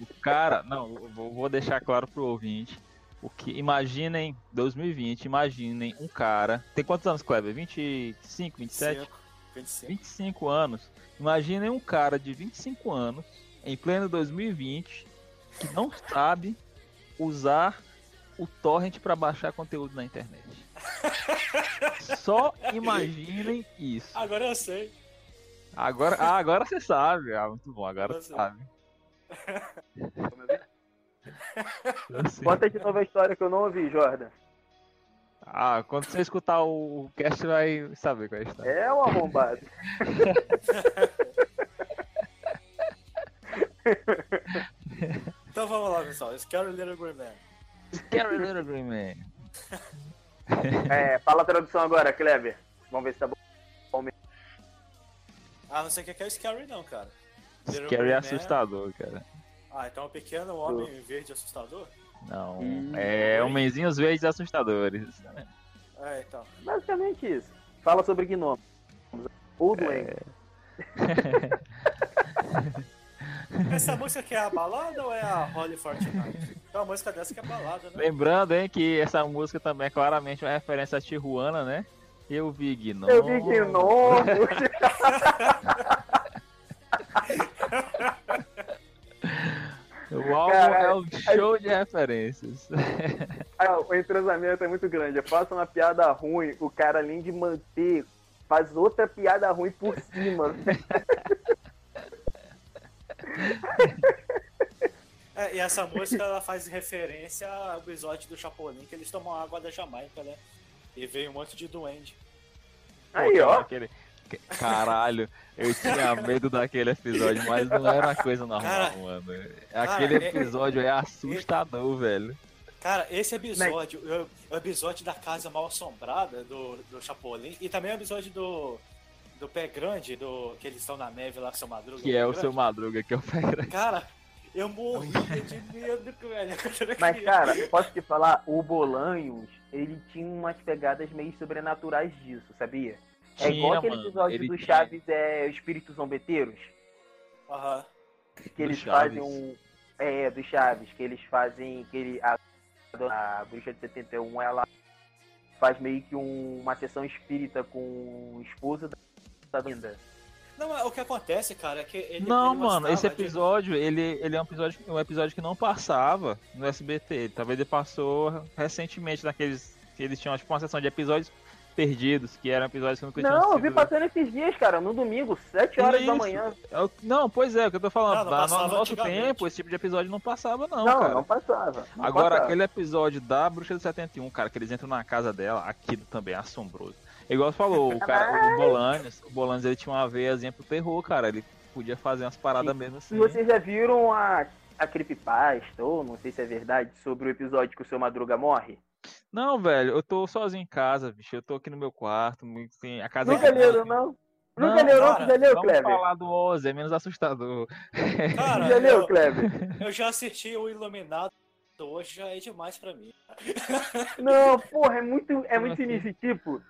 O cara, não, eu vou vou deixar claro pro ouvinte. O que, imaginem, 2020, imaginem um cara. Tem quantos anos, Kleber? 25, 27? 25. 25. 25 anos. Imaginem um cara de 25 anos, em pleno 2020, que não sabe usar o torrent para baixar conteúdo na internet. Só imaginem isso. Agora eu sei. Agora, ah, agora você sabe. Ah, muito bom, agora você sabe. Sei. Conta de novo a história que eu não ouvi, Jordan. Ah, quando você escutar o o cast, vai saber qual é a história. É um arrombado. Então vamos lá, pessoal. Scary Little Green Man. Scary Little Green Man. É, fala a tradução agora, Kleber. Vamos ver se tá bom. Ah, não sei o que é Scary não, cara. Little Scary é Man- assustador, cara. Ah, então é um pequeno homem verde assustador? Não, Ih, é homenzinhos verdes assustadores. É, então. Basicamente isso. Fala sobre gnomos. Ou doente. Essa música aqui é a balada ou é a Holly Fortnite? Tem uma música dessa que é balada, né? Lembrando, hein, que essa música também é claramente uma referência a Tijuana, né? Eu vi Gnomo. Eu vi gnomos. O álbum é um show de referências. Ah, o entrosamento é muito grande. Passa uma piada ruim, o cara, além de manter, faz outra piada ruim por cima. É, e essa música ela faz referência ao episódio do Chapolin que eles tomam água da Jamaica, né? E veio um monte de duende. Aí, Pô, ó. aquele- Caralho, eu tinha medo daquele episódio, mas não era uma coisa normal, Cara, mano. Aquele cara, é- episódio é assustador, velho. Cara, esse episódio é o- é o episódio da casa mal assombrada do, do Chapolin e também é o episódio do, do Pé Grande, do, que eles estão na neve lá com o seu Madruga. Que Pé é o Grande. seu Madruga, que é o Pegra. Cara, eu morria de medo, velho. Mas, cara, posso te falar, o Bolanhos, ele tinha umas pegadas meio sobrenaturais disso, sabia? É igual aquele mano, episódio ele do tinha. Chaves, é Espíritos Zombeteiros, Aham. que eles fazem um... É, do Chaves, que eles fazem... que ele, a, a Bruxa de 71, ela faz meio que um- uma sessão espírita com o esposo da linda. Não, mas o que acontece, cara, é que ele. Não, ele mano, esse mostrava de- episódio, ele, ele é um episódio, um episódio que não passava no SBT. Talvez ele passou recentemente naqueles. que eles tinham tipo, uma sessão de episódios perdidos, que eram episódios que nunca tinham Não, eu vi passando esses dias, cara, no domingo, 7 horas da manhã. É o- Não, pois é, o que eu tô falando. Não, não no nosso tempo, esse tipo de episódio não passava, não, Não, cara. não passava. não Agora, passava. aquele episódio da Bruxa do 71, cara, que eles entram na casa dela, aquilo também é assombroso. Igual você falou, o cara, o Bolanes, o Bolanes ele tinha uma veiazinha pro terror, cara. Ele podia fazer umas paradas mesmo assim. E vocês já viram a, a creepypasta, ou não sei se é verdade, sobre o episódio que o seu Madruga morre? Não, velho, eu tô sozinho em casa, bicho. Eu tô aqui no meu quarto. Assim, a casa Nunca é leram, não? Não, Nunca leu, não? Já leu, Vamos Kleber? falar do Oz, é menos assustador. Cara, Já leu, eu, Kleber? eu já assisti o Iluminado hoje, já é demais pra mim. Não, porra, é muito, é muito assim? sinistro. Tipo,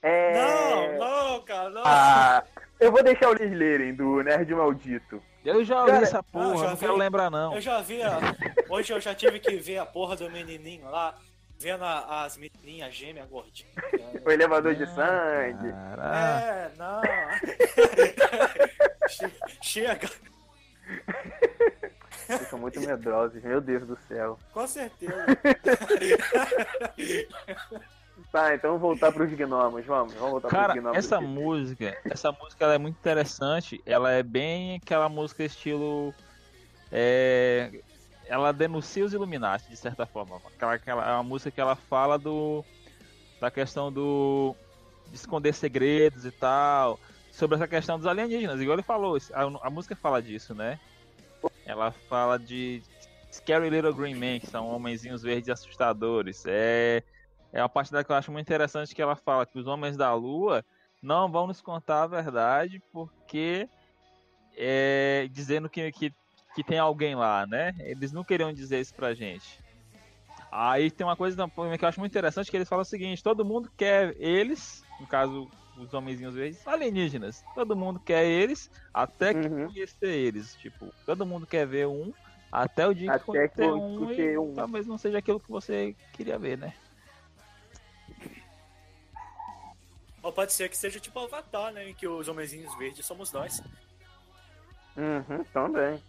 é... Não, não, cara, não. Ah, eu vou deixar eles lerem, do Nerd Maldito. Eu já Cara, li essa porra, não quero vi. lembrar não. Eu já vi, a... hoje eu já tive que ver a porra do menininho lá, vendo a- as menininhas gêmeas gordinhas. O elevador de sangue. cara. É, não. Che- Chega, são muito medrosos, meu Deus do céu. com certeza. Tá, então vamos voltar pros gnomos, vamos. Vamos voltar Cara, pros gnomos. essa música, essa música ela é muito interessante. Ela é bem aquela música estilo. é, ela denuncia os Illuminati, de certa forma. Aquela, aquela, é uma música que ela fala do. da questão do. de esconder segredos e tal. Sobre essa questão dos alienígenas. Igual ele falou, a, a música fala disso, né? Ela fala de Scary Little Green Men, que são homenzinhos verdes assustadores. É. É uma parte da que eu acho muito interessante que ela fala que os homens da lua não vão nos contar a verdade porque é, dizendo que, que, que tem alguém lá, né? Eles não queriam dizer isso pra gente. Aí tem uma coisa que eu acho muito interessante que eles falam o seguinte, todo mundo quer eles, no caso os homenzinhos verdes, alienígenas. Todo mundo quer eles, até que Uhum. conhecer eles. Tipo, todo mundo quer ver um, até o dia que Até conhecer que um, conhecer e um. talvez não seja aquilo que você queria ver, né? Ou pode ser que seja tipo Avatar, né? Em que os homenzinhos verdes somos nós. Uhum, também.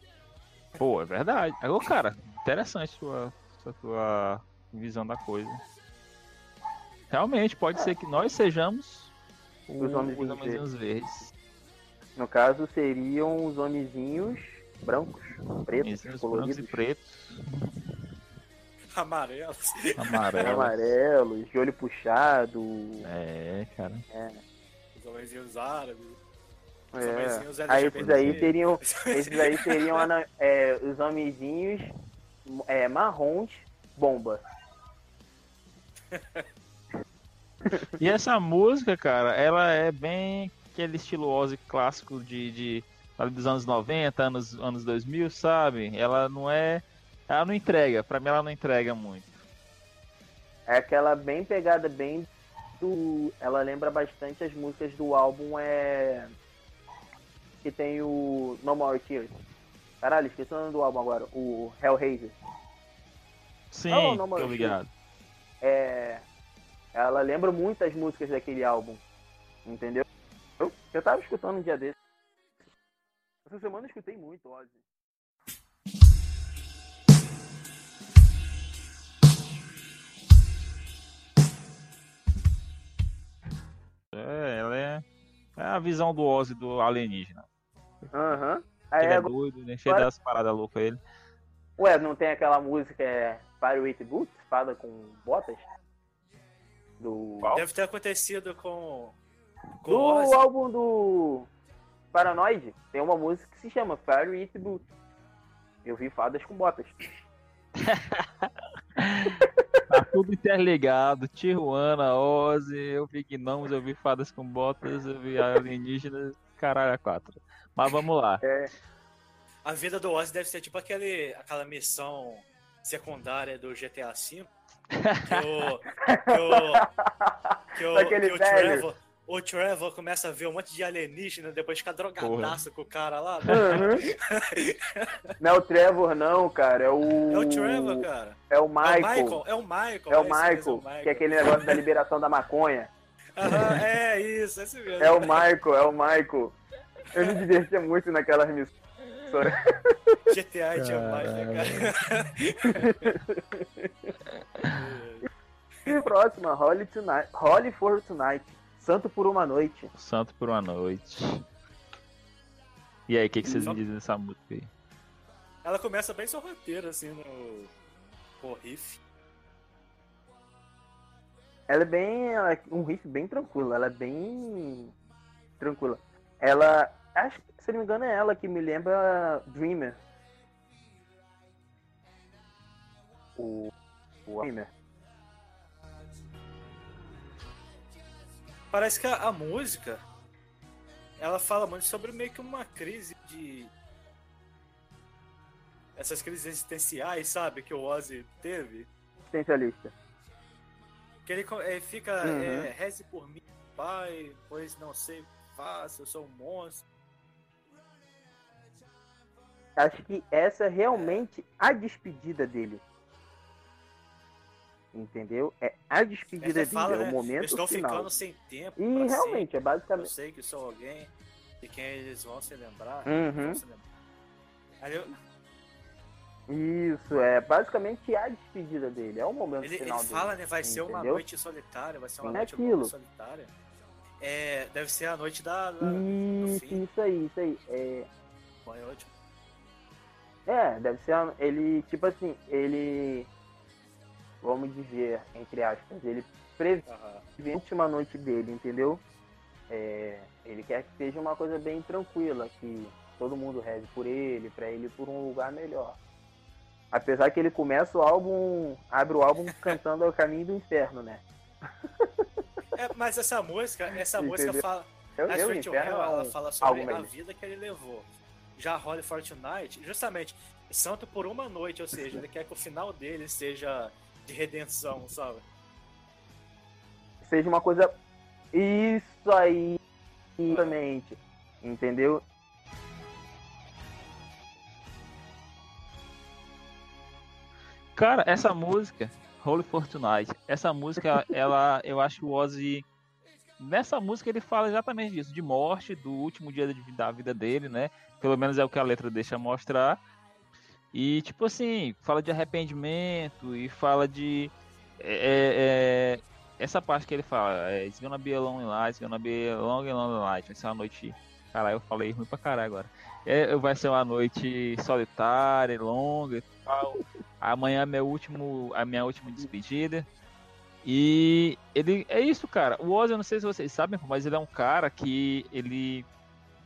Pô, é verdade. Agora, cara, interessante sua, sua, sua visão da coisa. Realmente, pode ser que nós sejamos o- Os homenzinhos os homenzinhos verdes. No caso, seriam os homenzinhos brancos, pretos, Homenzinhos brancos e coloridos, pretos, Amarelos. amarelos. amarelos, de olho puxado. É, cara. Os homenzinhos árabes. É. Aí esses aí LGBT. seriam, esses aí seriam ana- é, os homenzinhos é, marrons bomba. E essa música, cara, ela é bem aquele estilo Ozzy clássico de, de ali dos anos 90, anos, anos 2000, sabe? Ela não é. Ela não entrega, pra mim ela não entrega muito. É aquela bem pegada bem do. Ela lembra bastante as músicas do álbum é. Que tem o No More Tears. Caralho, esqueci o nome do álbum agora. O Hellraiser. Sim, Não, tô ligado. É. Ela lembra muito as músicas daquele álbum. Entendeu? Eu, eu tava escutando um dia desse. Essa semana eu escutei muito, Ozzy. É, ela é, é a visão do Ozzy do alienígena. Aham. Aí Ele é agora- doido, né? Cheio das paradas loucas ele. Ué, não tem aquela música é, Fire with Boots, espada com botas? Do. Qual? Deve ter acontecido com. Com Do Ozzy. álbum do Paranoid, tem uma música que se chama Fire with Boots. Eu vi fadas com botas. Tá tudo interligado. Tijuana, Ozzy, eu vi gnomos, eu vi fadas com botas, eu vi alienígenas, caralho, a quatro. Mas vamos lá. A vida do Ozzy deve ser tipo aquele, aquela missão secundária do GTA V. Que o. Que o. Que o, que o. Trevor. O Trevor começa a ver um monte de alienígena, depois fica drogadaço com o cara lá. Uhum. não é o Trevor, não, cara. É o. É o Trevor, cara. É o É o Michael. Michael. É o Michael. É o esse mesmo, Michael, que é aquele negócio da liberação da maconha. Aham, é isso, esse mesmo. É o Michael, é o Michael. Eu me divertia muito naquelas missões. GTA é demais, né, cara? E próxima, Holly, Tonight, Holly for Tonight. Santo por uma noite. Santo por uma noite. E aí, o que, que vocês Só- me dizem dessa música aí? Ela começa bem sorrateira, assim, no. no riff. Ela é bem. ela é um riff bem tranquilo. Ela é bem. tranquila. Ela. Acho que, se não me engano, é ela que me lembra Dreamer. O. O Dreamer. Parece que a, a música. Ela fala muito sobre meio que uma crise de. Essas crises existenciais, sabe? Que o Ozzy teve. Existencialista. Que ele, é, fica. Uhum. é, reze por mim, pai, pois não sei faço, eu sou um monstro. Acho que essa é realmente a despedida dele. Entendeu? É a Ele despedida até dele. fala, é né? o momento Estou final. ficando sem tempo. E realmente, é sempre. Eu basicamente. sei que sou alguém de quem eles vão se lembrar. Uhum. se lembrar. Eu- Isso, é basicamente a despedida dele. É o momento Ele, ele final fala, dele. né? Vai ser uma entendeu? noite solitária, vai ser uma É noite aquilo. solitária. É, deve ser a noite da. da Isso, isso aí, isso aí. É, Bom, é ótimo. é, deve ser. a- Ele, tipo assim, ele. Vamos dizer, entre aspas, ele prevê a última noite dele, entendeu? É, ele quer que seja uma coisa bem tranquila, que todo mundo reze por ele, pra ele ir por um lugar melhor. Apesar que ele começa o álbum, abre o álbum cantando O Caminho do Inferno, né? É, mas essa música, essa Entendeu? música fala. Eu, eu, Inferno Hell, é ela um- fala sobre a vida que ele levou. Já Holy Fortnite, justamente, santo por uma noite, ou seja, ele quer que o final dele seja de redenção, sabe? seja uma coisa Isso aí, exatamente. Entendeu? Cara, essa música, Holy Fortnite, essa música, ela, eu acho que o Ozzy. Nessa música ele fala exatamente disso, de morte, do último dia da vida dele, né? Pelo menos é o que a letra deixa mostrar. E, tipo assim, fala de arrependimento e fala de. é, é, é, essa parte que ele fala, é, It's gonna be a long night, it's gonna be a long, long night. Vai ser uma noite. Caralho, eu falei ruim pra caralho agora. É, vai ser uma noite solitária, longa Amanhã é meu último, a minha última despedida. E ele é isso, cara. O Ozzy, eu não sei se vocês sabem, mas ele é um cara que ele,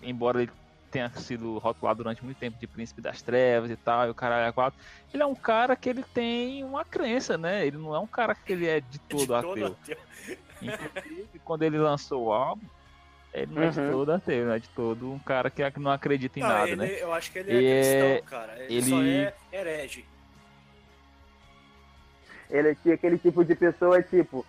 embora ele tenha sido rotulado durante muito tempo de príncipe das trevas e tal, e o caralho é quatro, ele é um cara que ele tem uma crença, né? Ele não é um cara que ele é de De todo todo ateu. ateu. Inclusive, quando ele lançou o álbum, ele não é de Uhum. todo ateu, não é de todo um cara que não acredita em Não, nada, ele, né? eu acho que ele E é é- cristão, cara. Ele, ele- só é herege. Ele é aquele tipo de pessoa, tipo,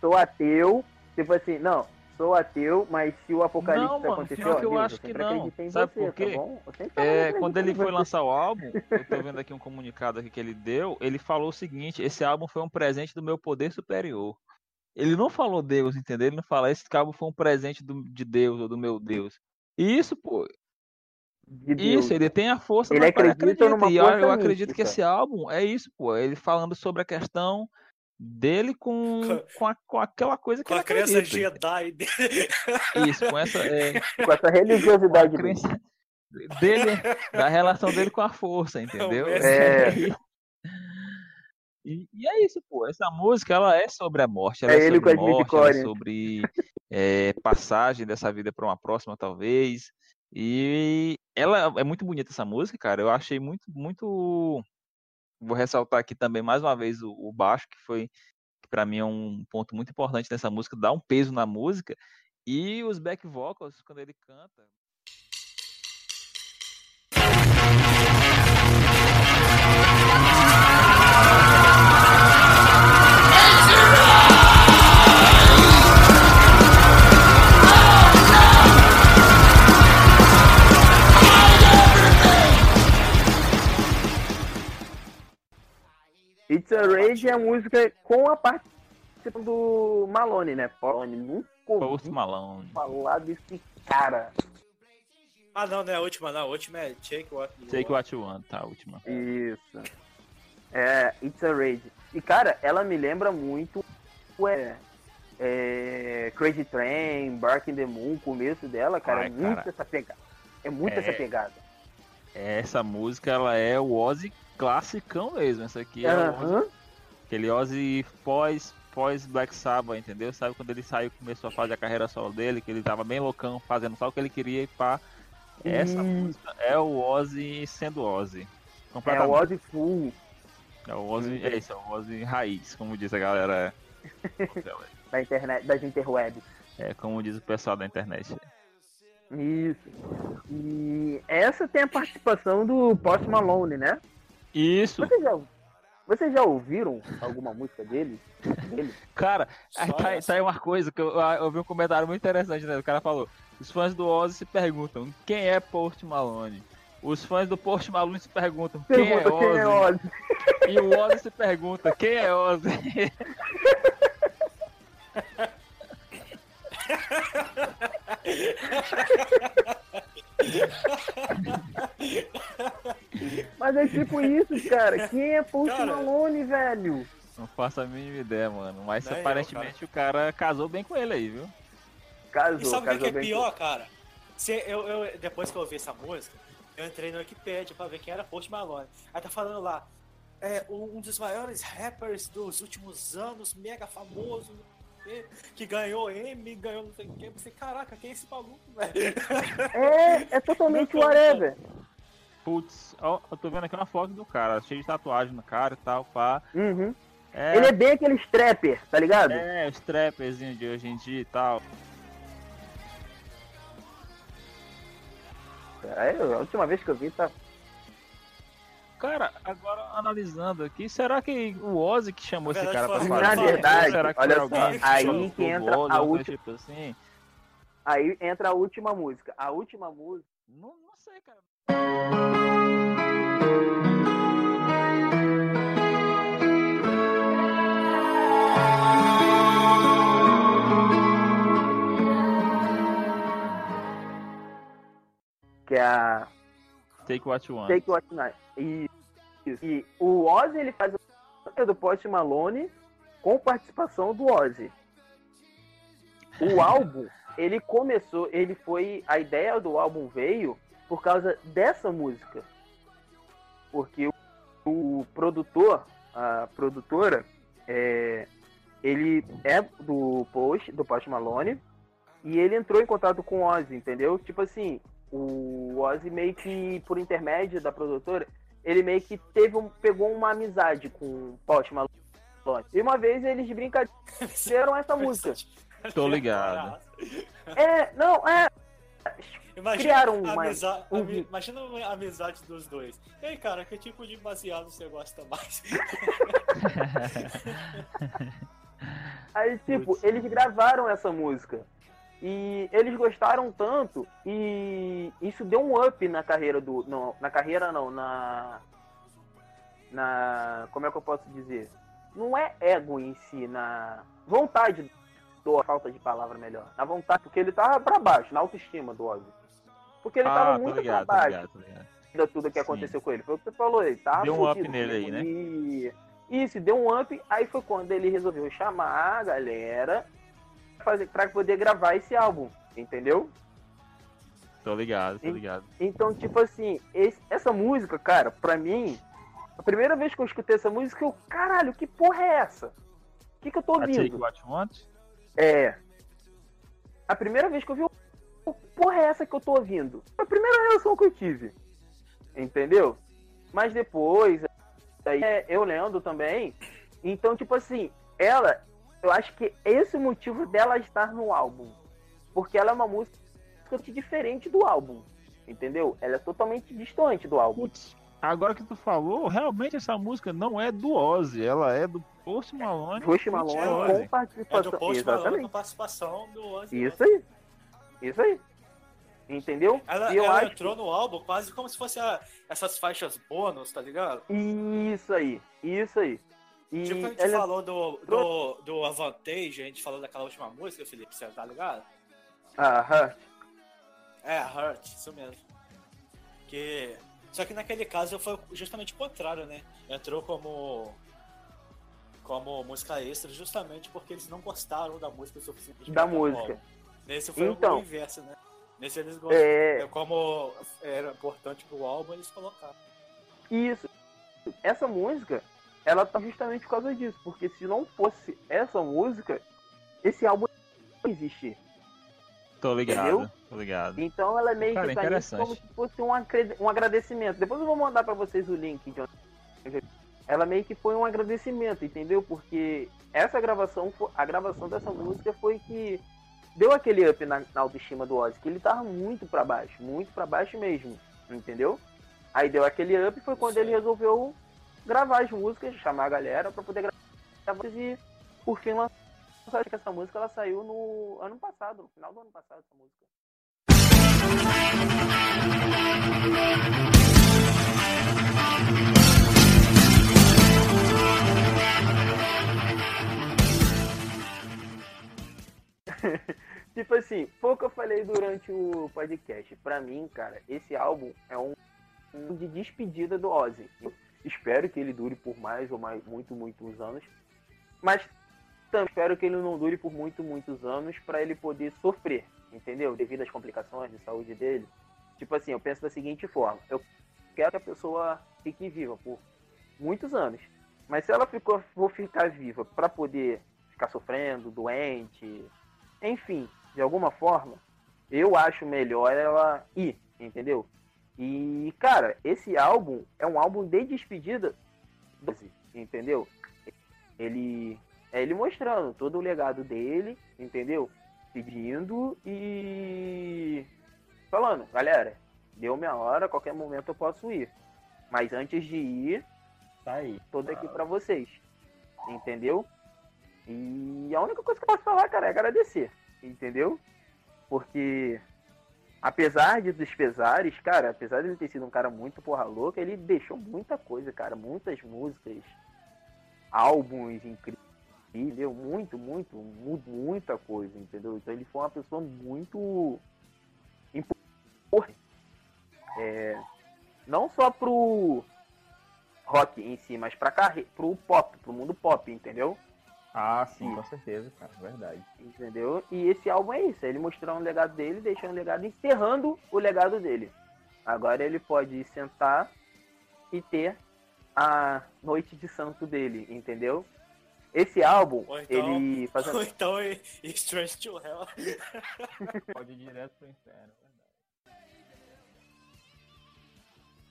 sou ateu, tipo assim, não, sou ateu, mas se o apocalipse Não, mano, acontecer, pior ó, que eu Deus, acho que não. Sabe você, por quê? Tá bom? Eu sempre falei que É, quando ele foi lançar o álbum, eu tô vendo aqui um comunicado aqui que ele deu, ele falou o seguinte, esse álbum foi um presente do meu poder superior. Ele não falou Deus, entendeu? Ele não fala, esse álbum foi um presente do- de Deus ou do meu Deus. E isso, pô, isso, ele tem a força, Ele ele acredita numa E eu, eu força acredito que esse álbum é isso, pô, ele falando sobre a questão dele com, com, a- com aquela coisa que Com ele a crença acredita. Jedi dele. Isso, com essa... é, Com essa religiosidade dele. crença dele, da relação dele com a força, entendeu? É. E, e é isso, pô. Essa música ela é sobre a morte, ela É é, ele sobre com morte, ela é sobre é, passagem dessa vida para uma próxima, talvez. E ela é muito bonita essa música, cara. Eu achei muito, muito. Vou ressaltar aqui também mais uma vez o, o baixo, que foi que para mim é um ponto muito importante nessa música, dá um peso na música. E os back vocals, quando ele canta, It's a Rage é a música com a participação do Malone, né? Malone, nunca ouvi Malone. falar desse cara. Ah, não, não é a última, não. A última é Take What You Take Want. What You Want, tá, a última. Isso. É, It's a Rage. E, cara, ela me lembra muito é, é, Crazy Train, Barking the Moon, o começo dela, cara, Ai, é muito cara. essa pegada. É muito É. essa pegada. Essa música, ela é o Ozzy classicão mesmo. Essa aqui é o Ozzy, aquele Ozzy pós, pós Black Sabbath, entendeu? Sabe quando ele saiu, começou a fazer a carreira solo dele, que ele tava bem loucão, fazendo só o que ele queria e pá. Essa Isso. música é o Ozzy sendo Ozzy. É o. Ozzy Full É o Ozzy, é isso, é o Ozzy raiz, como diz a galera. da internet, das interwebs. É, como diz o pessoal da internet. Isso. E essa tem a participação do Post Malone, né? Isso, Vocês já, vocês já ouviram alguma música dele? dele? cara, aí tá, tá aí uma coisa que eu, eu vi um comentário muito interessante, né? O cara falou: os fãs do Ozzy se perguntam quem é Post Malone. Os fãs do Post Malone se perguntam quem é Pergunta quem é Ozzy. Ozzy. E o Ozzy se pergunta quem é Ozzy. Mas é tipo isso, cara. Quem é Post Cara. Malone, velho? Não faço a mínima ideia, mano. Mas Nem eu, aparentemente o cara casou bem com ele aí, viu? Casou, E sabe o que, que é pior, cara? Se eu, eu, depois que eu ouvi essa música, eu entrei no Wikipedia pra ver quem era Post Malone. Aí tá falando lá, é um dos maiores rappers dos últimos anos, mega famoso, não sei o quê, que ganhou M, ganhou não sei o quê. Eu pensei, caraca, quem é esse maluco, velho? com- É, é totalmente whatever. Putz, ó, eu tô vendo aqui uma foto do cara, cheio de tatuagem no cara e tal, pá. Uhum. É, Ele é bem aquele strapper, tá ligado? é, os trapperzinhos de hoje em dia e tal. É, a última vez que eu vi tá. Cara, agora analisando aqui, será que o Ozzy que chamou esse cara pra fazer? Na verdade, será que olha só, aí que o entra Ozzy, a última. Tipo assim? Aí entra a última música. A última música. Não, não sei, cara. Que é a Take What You Want. Take What Night. E, isso. e o Ozzy ele faz a do Post Malone com participação do Ozzy. O álbum, ele começou, ele foi. A ideia do álbum veio por causa dessa música. Porque o, o produtor, a produtora, é, ele é do Post, do Post Malone, e ele entrou em contato com o Ozzy, entendeu? Tipo assim, o Ozzy meio que, por intermédio da produtora, ele meio que teve um, pegou uma amizade com o Post Malone. E uma vez eles brincaram essa música. Tô ligado. É, não, é. Imagina Criaram uma- amiza- um- ami- Imagina a amizade dos dois. E aí, cara, que tipo de baseado você gosta mais? Aí, tipo, Putz. eles gravaram essa música. E eles gostaram tanto e isso deu um up na carreira do. Não, na carreira não, na. Na. Como é que eu posso dizer? Não é ego em si, na vontade do falta de palavra melhor. Na vontade, porque ele tava pra baixo, na autoestima do Ozzy. Porque ele ah, tava tô muito ligado, tô pra baixo ligado, tô ligado. tudo que Sim. aconteceu com ele. Foi o que você falou, ele tava Deu um up nele aí, né? E isso, deu um up, aí foi quando ele resolveu chamar a galera pra fazer, pra poder gravar esse álbum, entendeu? Tô ligado, tô Sim. ligado. Então, tipo assim, esse- essa música, cara, pra mim, a primeira vez que eu escutei essa música, eu, caralho, que porra é essa? O que, que eu tô A Take ouvindo? What You Want? É. A primeira vez que eu vi, eu, "Que porra é essa que eu tô ouvindo? Foi a primeira reação que eu tive. Entendeu? Mas depois, aí, é, eu lendo também. Então, tipo assim, ela, eu acho que esse é o motivo dela estar no álbum. Porque ela é uma música totalmente diferente do álbum. Entendeu? Ela é totalmente distante do álbum. Putz, agora que tu falou, realmente essa música não é do Ozzy, ela é do Post Malone. Post. Malone com É participação. do Post Malone Exatamente. com participação do Ozzy. Isso aí. Isso aí. Entendeu? Ela, E eu ela acho entrou no álbum quase como se fosse a- essas faixas bônus, tá ligado? Isso aí, isso aí. E tipo, a gente ela- falou do, do, do Avantage, a gente falou daquela última música, Felipe, você tá ligado? Aham. É, Hurt, isso mesmo. Que. Só que naquele caso foi justamente o contrário, né? Entrou como. como música extra, justamente porque eles não gostaram da música suficiente. Da música. álbum. Nesse foi Então. o inverso, né? Nesse eles gostaram. É, Como era importante pro álbum, eles colocaram. isso. Essa música, ela tá justamente por causa disso. Porque se não fosse essa música, esse álbum não ia existir. Tô ligado, Entendeu? tô ligado. Então ela meio Cara, que tá como se fosse um, um agradecimento. Depois eu vou mandar pra vocês o link. de onde- Ela meio que foi um agradecimento, entendeu? Porque essa gravação, a gravação dessa música foi que deu aquele up na, na autoestima do Ozzy, que ele tava muito pra baixo, muito pra baixo mesmo, entendeu? Aí deu aquele up foi quando ele resolveu gravar as músicas, chamar a galera pra poder gravar e por fim lançar essa música ela saiu no ano passado, no final do ano passado essa música. Tipo assim, foi o que eu falei durante o podcast. Pra mim, cara, esse álbum é um, um de despedida do Ozzy. Eu espero que ele dure por mais ou mais, muito, muitos anos. Mas também espero que ele não dure por muito, muitos anos pra ele poder sofrer, entendeu? Devido às complicações de saúde dele. Tipo assim, eu penso da seguinte forma: eu quero que a pessoa fique viva por muitos anos. Mas se ela ficou, for ficar viva pra poder ficar sofrendo, doente, enfim, de alguma forma, eu acho melhor ela ir, entendeu? E, cara, esse álbum é um álbum de despedida do entendeu? Ele é ele mostrando todo o legado dele, entendeu? Pedindo e falando, galera, deu minha hora, a qualquer momento eu posso ir. Mas antes de ir, Tá aí. tô aqui pra vocês. Entendeu? E a única coisa que eu posso falar, cara, é agradecer. Entendeu? Porque apesar de dos pesares, cara, apesar de ele ter sido um cara muito porra louca, ele deixou muita coisa, cara, muitas músicas, álbuns incríveis, muito, muito, mu- muita coisa, entendeu? Então ele foi uma pessoa muito importante. É, não só pro rock em si, mas pra carre... pro pop, pro mundo pop, entendeu? Ah, sim, Sim. com certeza, cara. Verdade. Entendeu? E esse álbum é isso, é ele mostrando o legado dele, deixando o legado, encerrando o legado dele. Agora ele pode sentar e ter a noite de santo dele, entendeu? Esse álbum, Ou então- ele faz Ou então e, e Strange to Hell. Pode ir direto pro inferno.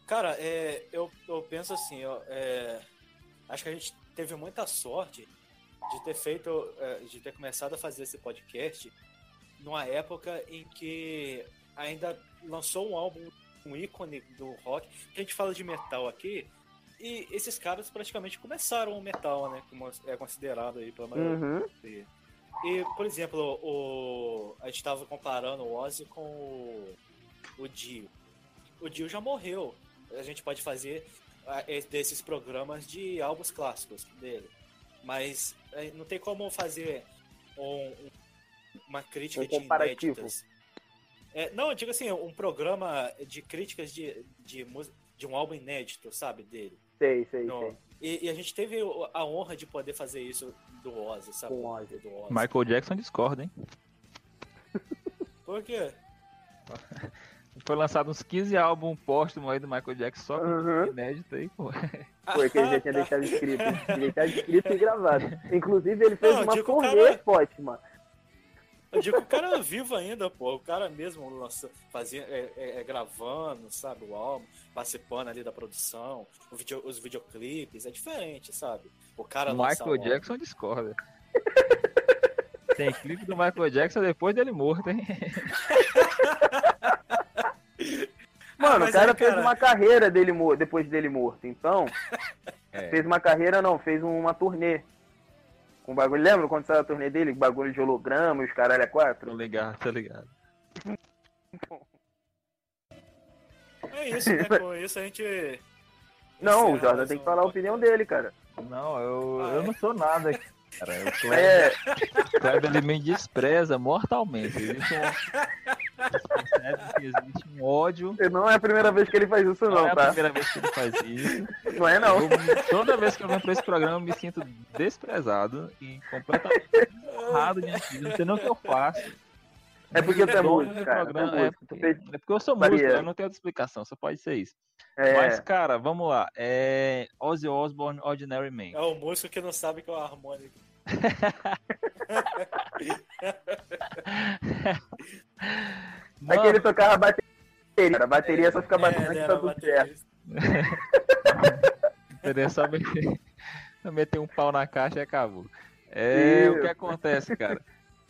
Cara, é, eu, eu penso assim, ó, é, acho que a gente teve muita sorte de ter feito, é, de ter começado a fazer esse podcast numa época em que ainda lançou um álbum, um ícone do rock, que a gente fala de metal aqui, e esses caras praticamente começaram o metal, né, como é considerado aí pela maioria. Uhum. E, por exemplo, o, a gente estava comparando o Ozzy com o, o Dio. O Dio já morreu. A gente pode fazer es- desses programas de álbuns clássicos dele. Mas eh, não tem como fazer um- um- uma crítica Um de comparativo. inéditas. É, não, eu digo assim, um programa de críticas de, de, de um álbum inédito, sabe, dele. Sei, sei, Não. sei. E, e a gente teve a honra de poder fazer isso do Ozzy, sabe? Com Ozzy. Do Ozzy. Michael Jackson discorda, hein? Por quê? Foi lançado uns 15 álbuns póstumos aí do Michael Jackson, só Uhum. inédito aí, pô. Foi que ele já tinha deixado escrito. Tinha deixado escrito e gravado. Inclusive, ele fez Não, uma turnê cara- póstuma. Eu digo que o cara é vivo ainda, pô. O cara mesmo lança, fazia, é, é- é gravando, sabe, o álbum, participando ali da produção, o vídeo- os videoclipes, é diferente, sabe? O cara Michael Jackson discorda. Tem clipe do Michael Jackson depois dele morto, hein? Mano, mas o cara fez cara- uma carreira dele depois dele morto. Então, É. fez uma carreira, não, fez uma turnê. Com bagulho. Lembra quando saiu a turnê dele? Bagulho de holograma e os caralho é Tô quatro? ligado, tô ligado. É isso, né? Com isso a gente. Não, o Jordan tem que falar a opinião dele, cara. Não, eu, Ah, eu é? não sou nada, cara. O Kleber, É, o Kleber ele me despreza mortalmente. Existe um, percebe que existe um ódio. não é a primeira vez que ele faz isso, Não, não, é a tá? primeira vez que ele faz isso. Não é, não. Eu toda vez que eu venho pra esse programa, eu me sinto desprezado e completamente errado de vida. Não sei nem o que eu faço. É porque tu é músico, cara. É programa, é, músico. É porque eu sou Maria. músico, eu não tenho outra explicação, só pode ser isso. É, Mas, cara, vamos lá. É Ozzy Osbourne, Ordinary Man. É o músico que não sabe que é o harmônico. É que ele tocava bateria. cara. A bateria só fica batendo É, que né, tá tudo certo. Seria só meter, só meter um pau na caixa e acabou. É, o que acontece, cara?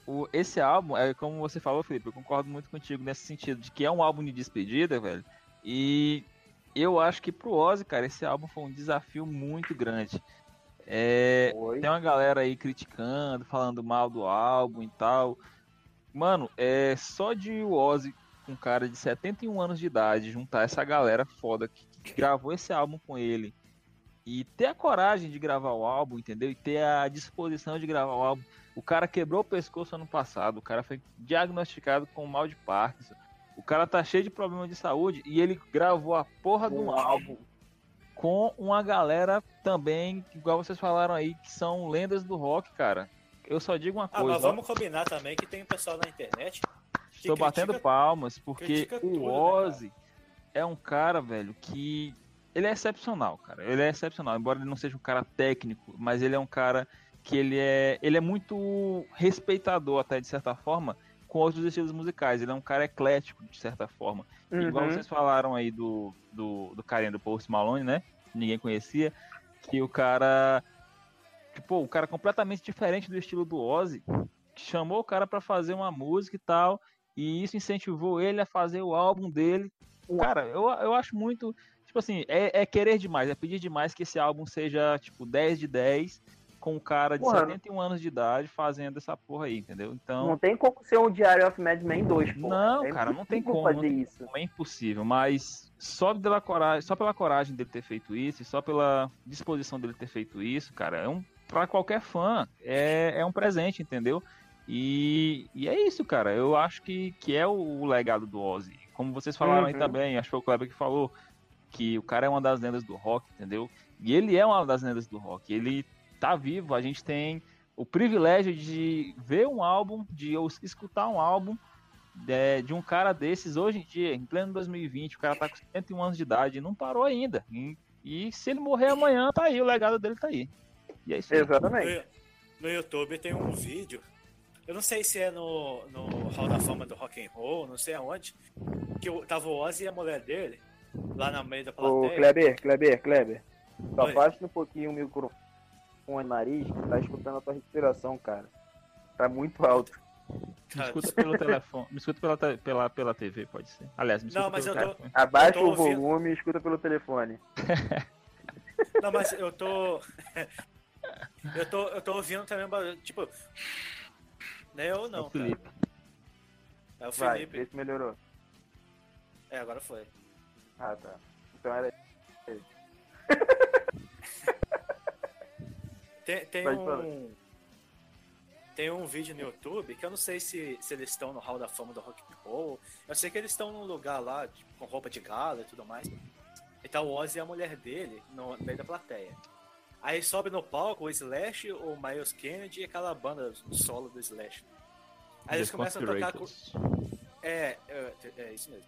O, esse álbum, é como você falou, Felipe, eu concordo muito contigo nesse sentido, de que é um álbum de despedida, velho. E eu acho que pro Ozzy, cara, esse álbum foi um desafio muito grande. É, tem uma galera aí criticando, falando mal do álbum e tal. Mano, é só de o Ozzy, um cara de 71 anos de idade, juntar essa galera foda que, que gravou esse álbum com ele e ter a coragem de gravar o álbum, entendeu? E ter a disposição de gravar o álbum. O cara quebrou o pescoço ano passado, o cara foi diagnosticado com mal de Parkinson. O cara tá cheio de problema de saúde e ele gravou a porra de um Um álbum com uma galera também, igual vocês falaram aí, que são lendas do rock, cara. Eu só digo uma Ah, coisa, mas ó, vamos combinar também que tem um pessoal na internet estou batendo palmas, porque o tudo, né, Ozzy é um cara, velho, que ele é excepcional, cara. Ele é excepcional, embora ele não seja um cara técnico, mas ele é um cara que ele é, ele é muito respeitador até de certa forma com outros estilos musicais. Ele é um cara eclético de certa forma. Igual Uhum. vocês falaram aí do, do, do carinha do Post Malone, né? Ninguém conhecia. Que o cara. Tipo, o cara completamente diferente do estilo do Ozzy. Chamou o cara pra fazer uma música e tal. E isso incentivou ele a fazer o álbum dele. Cara, eu, eu acho muito. Tipo assim, é, é querer demais, é pedir demais que esse álbum seja, tipo, 10 de 10, com um cara de Porra. 71 anos de idade fazendo essa porra aí, entendeu? Então. Não tem como ser um Diary of Mad Men 2, pô. Não, É cara, não tem como. fazer não tem isso. como, é impossível, mas só pela coragem, só pela coragem dele ter feito isso, e só pela disposição dele ter feito isso, cara, é um para qualquer fã é, é um presente, entendeu? E, e é isso, cara. Eu acho que, que é o, o legado do Ozzy. Como vocês falaram aí Uhum. também, acho que foi o Kleber que falou que o cara é uma das lendas do rock, entendeu? E ele é uma das lendas do rock. Ele tá vivo, a gente tem o privilégio de ver um álbum, de eu escutar um álbum é, de um cara desses hoje em dia, em pleno 2020, o cara tá com 71 anos de idade e não parou ainda. E, e se ele morrer amanhã, tá aí, o legado dele tá aí. E é isso aí. Exatamente. No, no YouTube tem um vídeo, eu não sei se é no, no Hall da Fama do Rock and Roll, não sei aonde, que o- tava o Ozzy e a mulher dele, lá no meio da Ô, plateia. Kleber, Kleber, Kleber. Só Oi. um pouquinho o microfone no nariz, que tá escutando a tua respiração, cara. Tá muito alto. Me escuta pelo telefone, me escuta pela, te- pela, pela TV, pode ser. Aliás, me escuta Não, mas pelo eu tô- telefone. Abaixa Eu tô o ouvindo. volume e escuta pelo telefone. Não, mas eu tô. eu tô. Eu tô ouvindo também, ba- tipo. Não é eu É não, o Felipe. cara. É o Vai, Felipe. vê se melhorou. É, agora foi. Ah, tá. Então era Tem, tem um. Tem um vídeo no YouTube que eu não sei se, se eles estão no Hall da Fama do Rock and Roll. Eu sei que eles estão num lugar lá, tipo, com roupa de gala e tudo mais. E tá o Ozzy e a mulher dele no meio da plateia. Aí sobe no palco o Slash, o Miles Kennedy e aquela banda solo do Slash. Aí eles começam a tocar. É, é, é isso mesmo.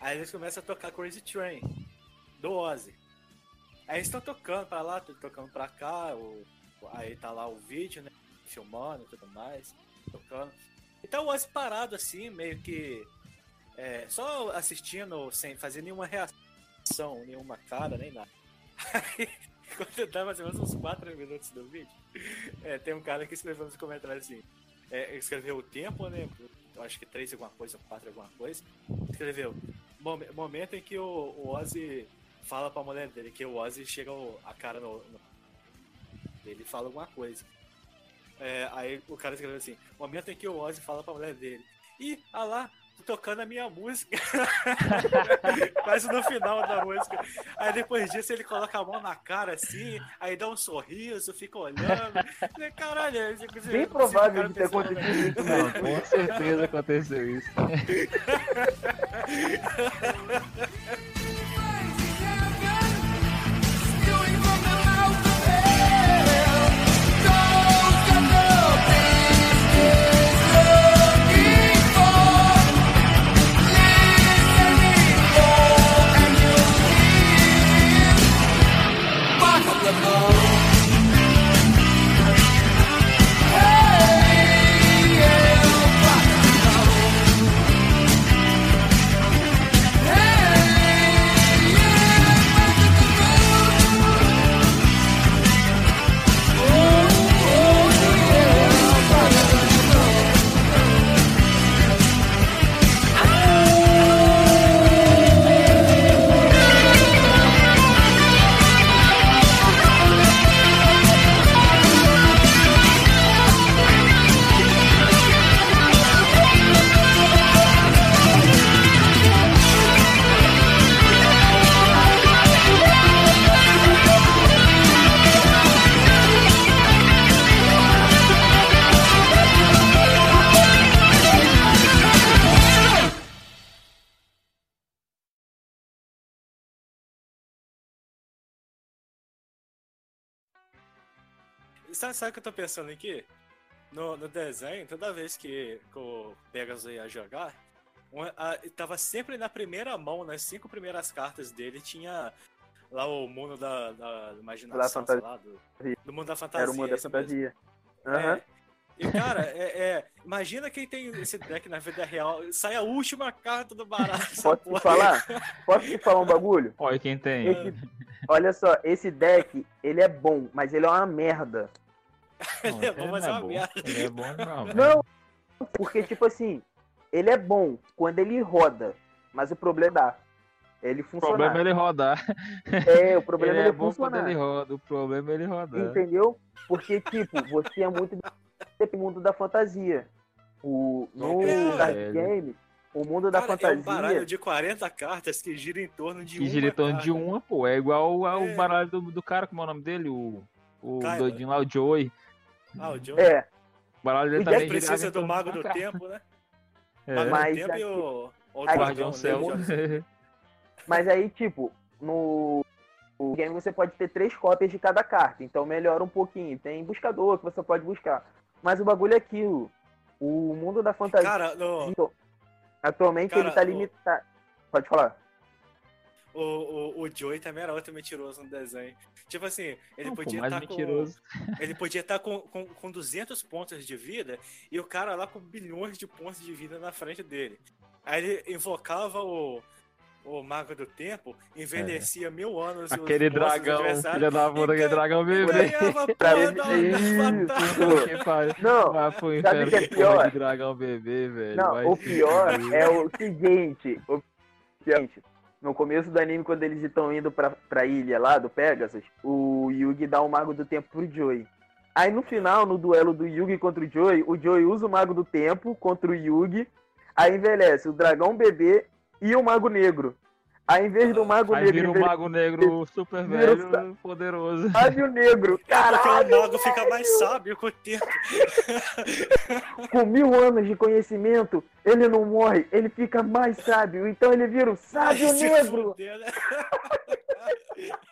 Aí eles começam a tocar Crazy Train, do Ozzy. Aí eles estão tocando pra lá, tocando pra cá, o, aí tá lá o vídeo, né? Filmando e tudo mais, tocando. E tá o parado assim, meio que. é, só assistindo, sem fazer nenhuma reação, nenhuma cara, nem nada. Aí, quando dá mais uns 4 minutos do vídeo, é, tem um cara que escreveu nos comentários assim. É, escreveu o tempo, né? Eu acho que 3 alguma coisa, 4 alguma coisa. Escreveu. "Mom- Momento em que o, o Ozzy fala pra mulher dele, que o Ozzy chega o- a cara no, no. Ele fala alguma coisa. É, aí o cara escreveu assim: Momento em que o Ozzy fala pra mulher dele. Ih, ah lá, tô tocando a minha música. Quase no final da música. Aí depois disso ele coloca a mão na cara assim, aí dá um sorriso, fica olhando. Caralho, é bem provável de ter acontecido isso Não, com certeza aconteceu isso. Sabe, sabe o que eu tô pensando aqui? No, no desenho, toda vez que, que o Pegasus ia jogar, um- a- tava sempre na primeira mão, nas cinco primeiras cartas dele, tinha lá o mundo da, da imaginação, Da sei lá, do, do mundo da fantasia. Era o mundo da fantasia. Aham. É. E, cara, é, é, imagina quem tem esse deck na vida real, sai a última carta do baralho. essa Posso te falar? Posso te falar um bagulho? Olha quem tem. Esse- olha só, esse deck, ele é bom, mas ele é uma merda. Ele é bom, mas é não uma bom. merda. Ele é bom, não. Não, porque, tipo assim, ele é bom quando ele roda, mas o problema é dar. ele O funcionar. problema é ele rodar. É, o problema Ele é ele é bom quando funcionar. ele roda. O problema é ele rodar. Entendeu? Porque, tipo, você é muito do mundo da fantasia. O, no É, card velho. game, o mundo da Cara, é um baralho fantasia. de 40 cartas que gira em torno de Que uma gira em torno de carta. uma, pô. É igual ao É. baralho do, do cara, como é o nome dele? O, o Kyler. doidinho lá, o Joey. Ah, o John É, O baralho dele O também precisa do de Mago do carta. Tempo, né? É. Mago Mas do Tempo aqui- e o, o Aí, Guardião Céu. né, mas aí, tipo, no no game você pode ter três cópias de cada carta. Então melhora um pouquinho. Tem buscador que você pode buscar. Mas o bagulho é aquilo. O mundo da fantasia. Cara, no, atualmente cara, ele tá o- limitado. Pode falar. o, o, o Joey também era outro mentiroso no desenho. Tipo assim, ele Não, podia estar com. mentiroso. Ele podia estar com, com, com 200 pontos de vida e o cara lá com bilhões de pontos de vida na frente dele. Aí ele invocava o, o Mago do Tempo, envelhecia mil anos. os Aquele dragão, filha da puta, aquele dragão bebê. Pra pariu. Não, sabe o que é pior? dragão bebê, velho. Não, Vai o pior é o seguinte. O seguinte. No começo do anime, quando eles estão indo pra, pra ilha lá do Pegasus, o Yugi dá o Mago do Tempo pro Joey. Aí no final, no duelo do Yugi contra o Joey, o Joey usa o Mago do Tempo contra o Yugi. Aí envelhece o Dragão Bebê e o Mago Negro. Aí em vez do Mago Aí Negro vira um envelhecer mago negro super Vira o velho, poderoso. o Negro. É porque Caralho, o mago fica mais sábio com o tempo. com mil anos de conhecimento, ele não morre, ele fica mais sábio. Então ele vira o Sábio Negro. fuder, né?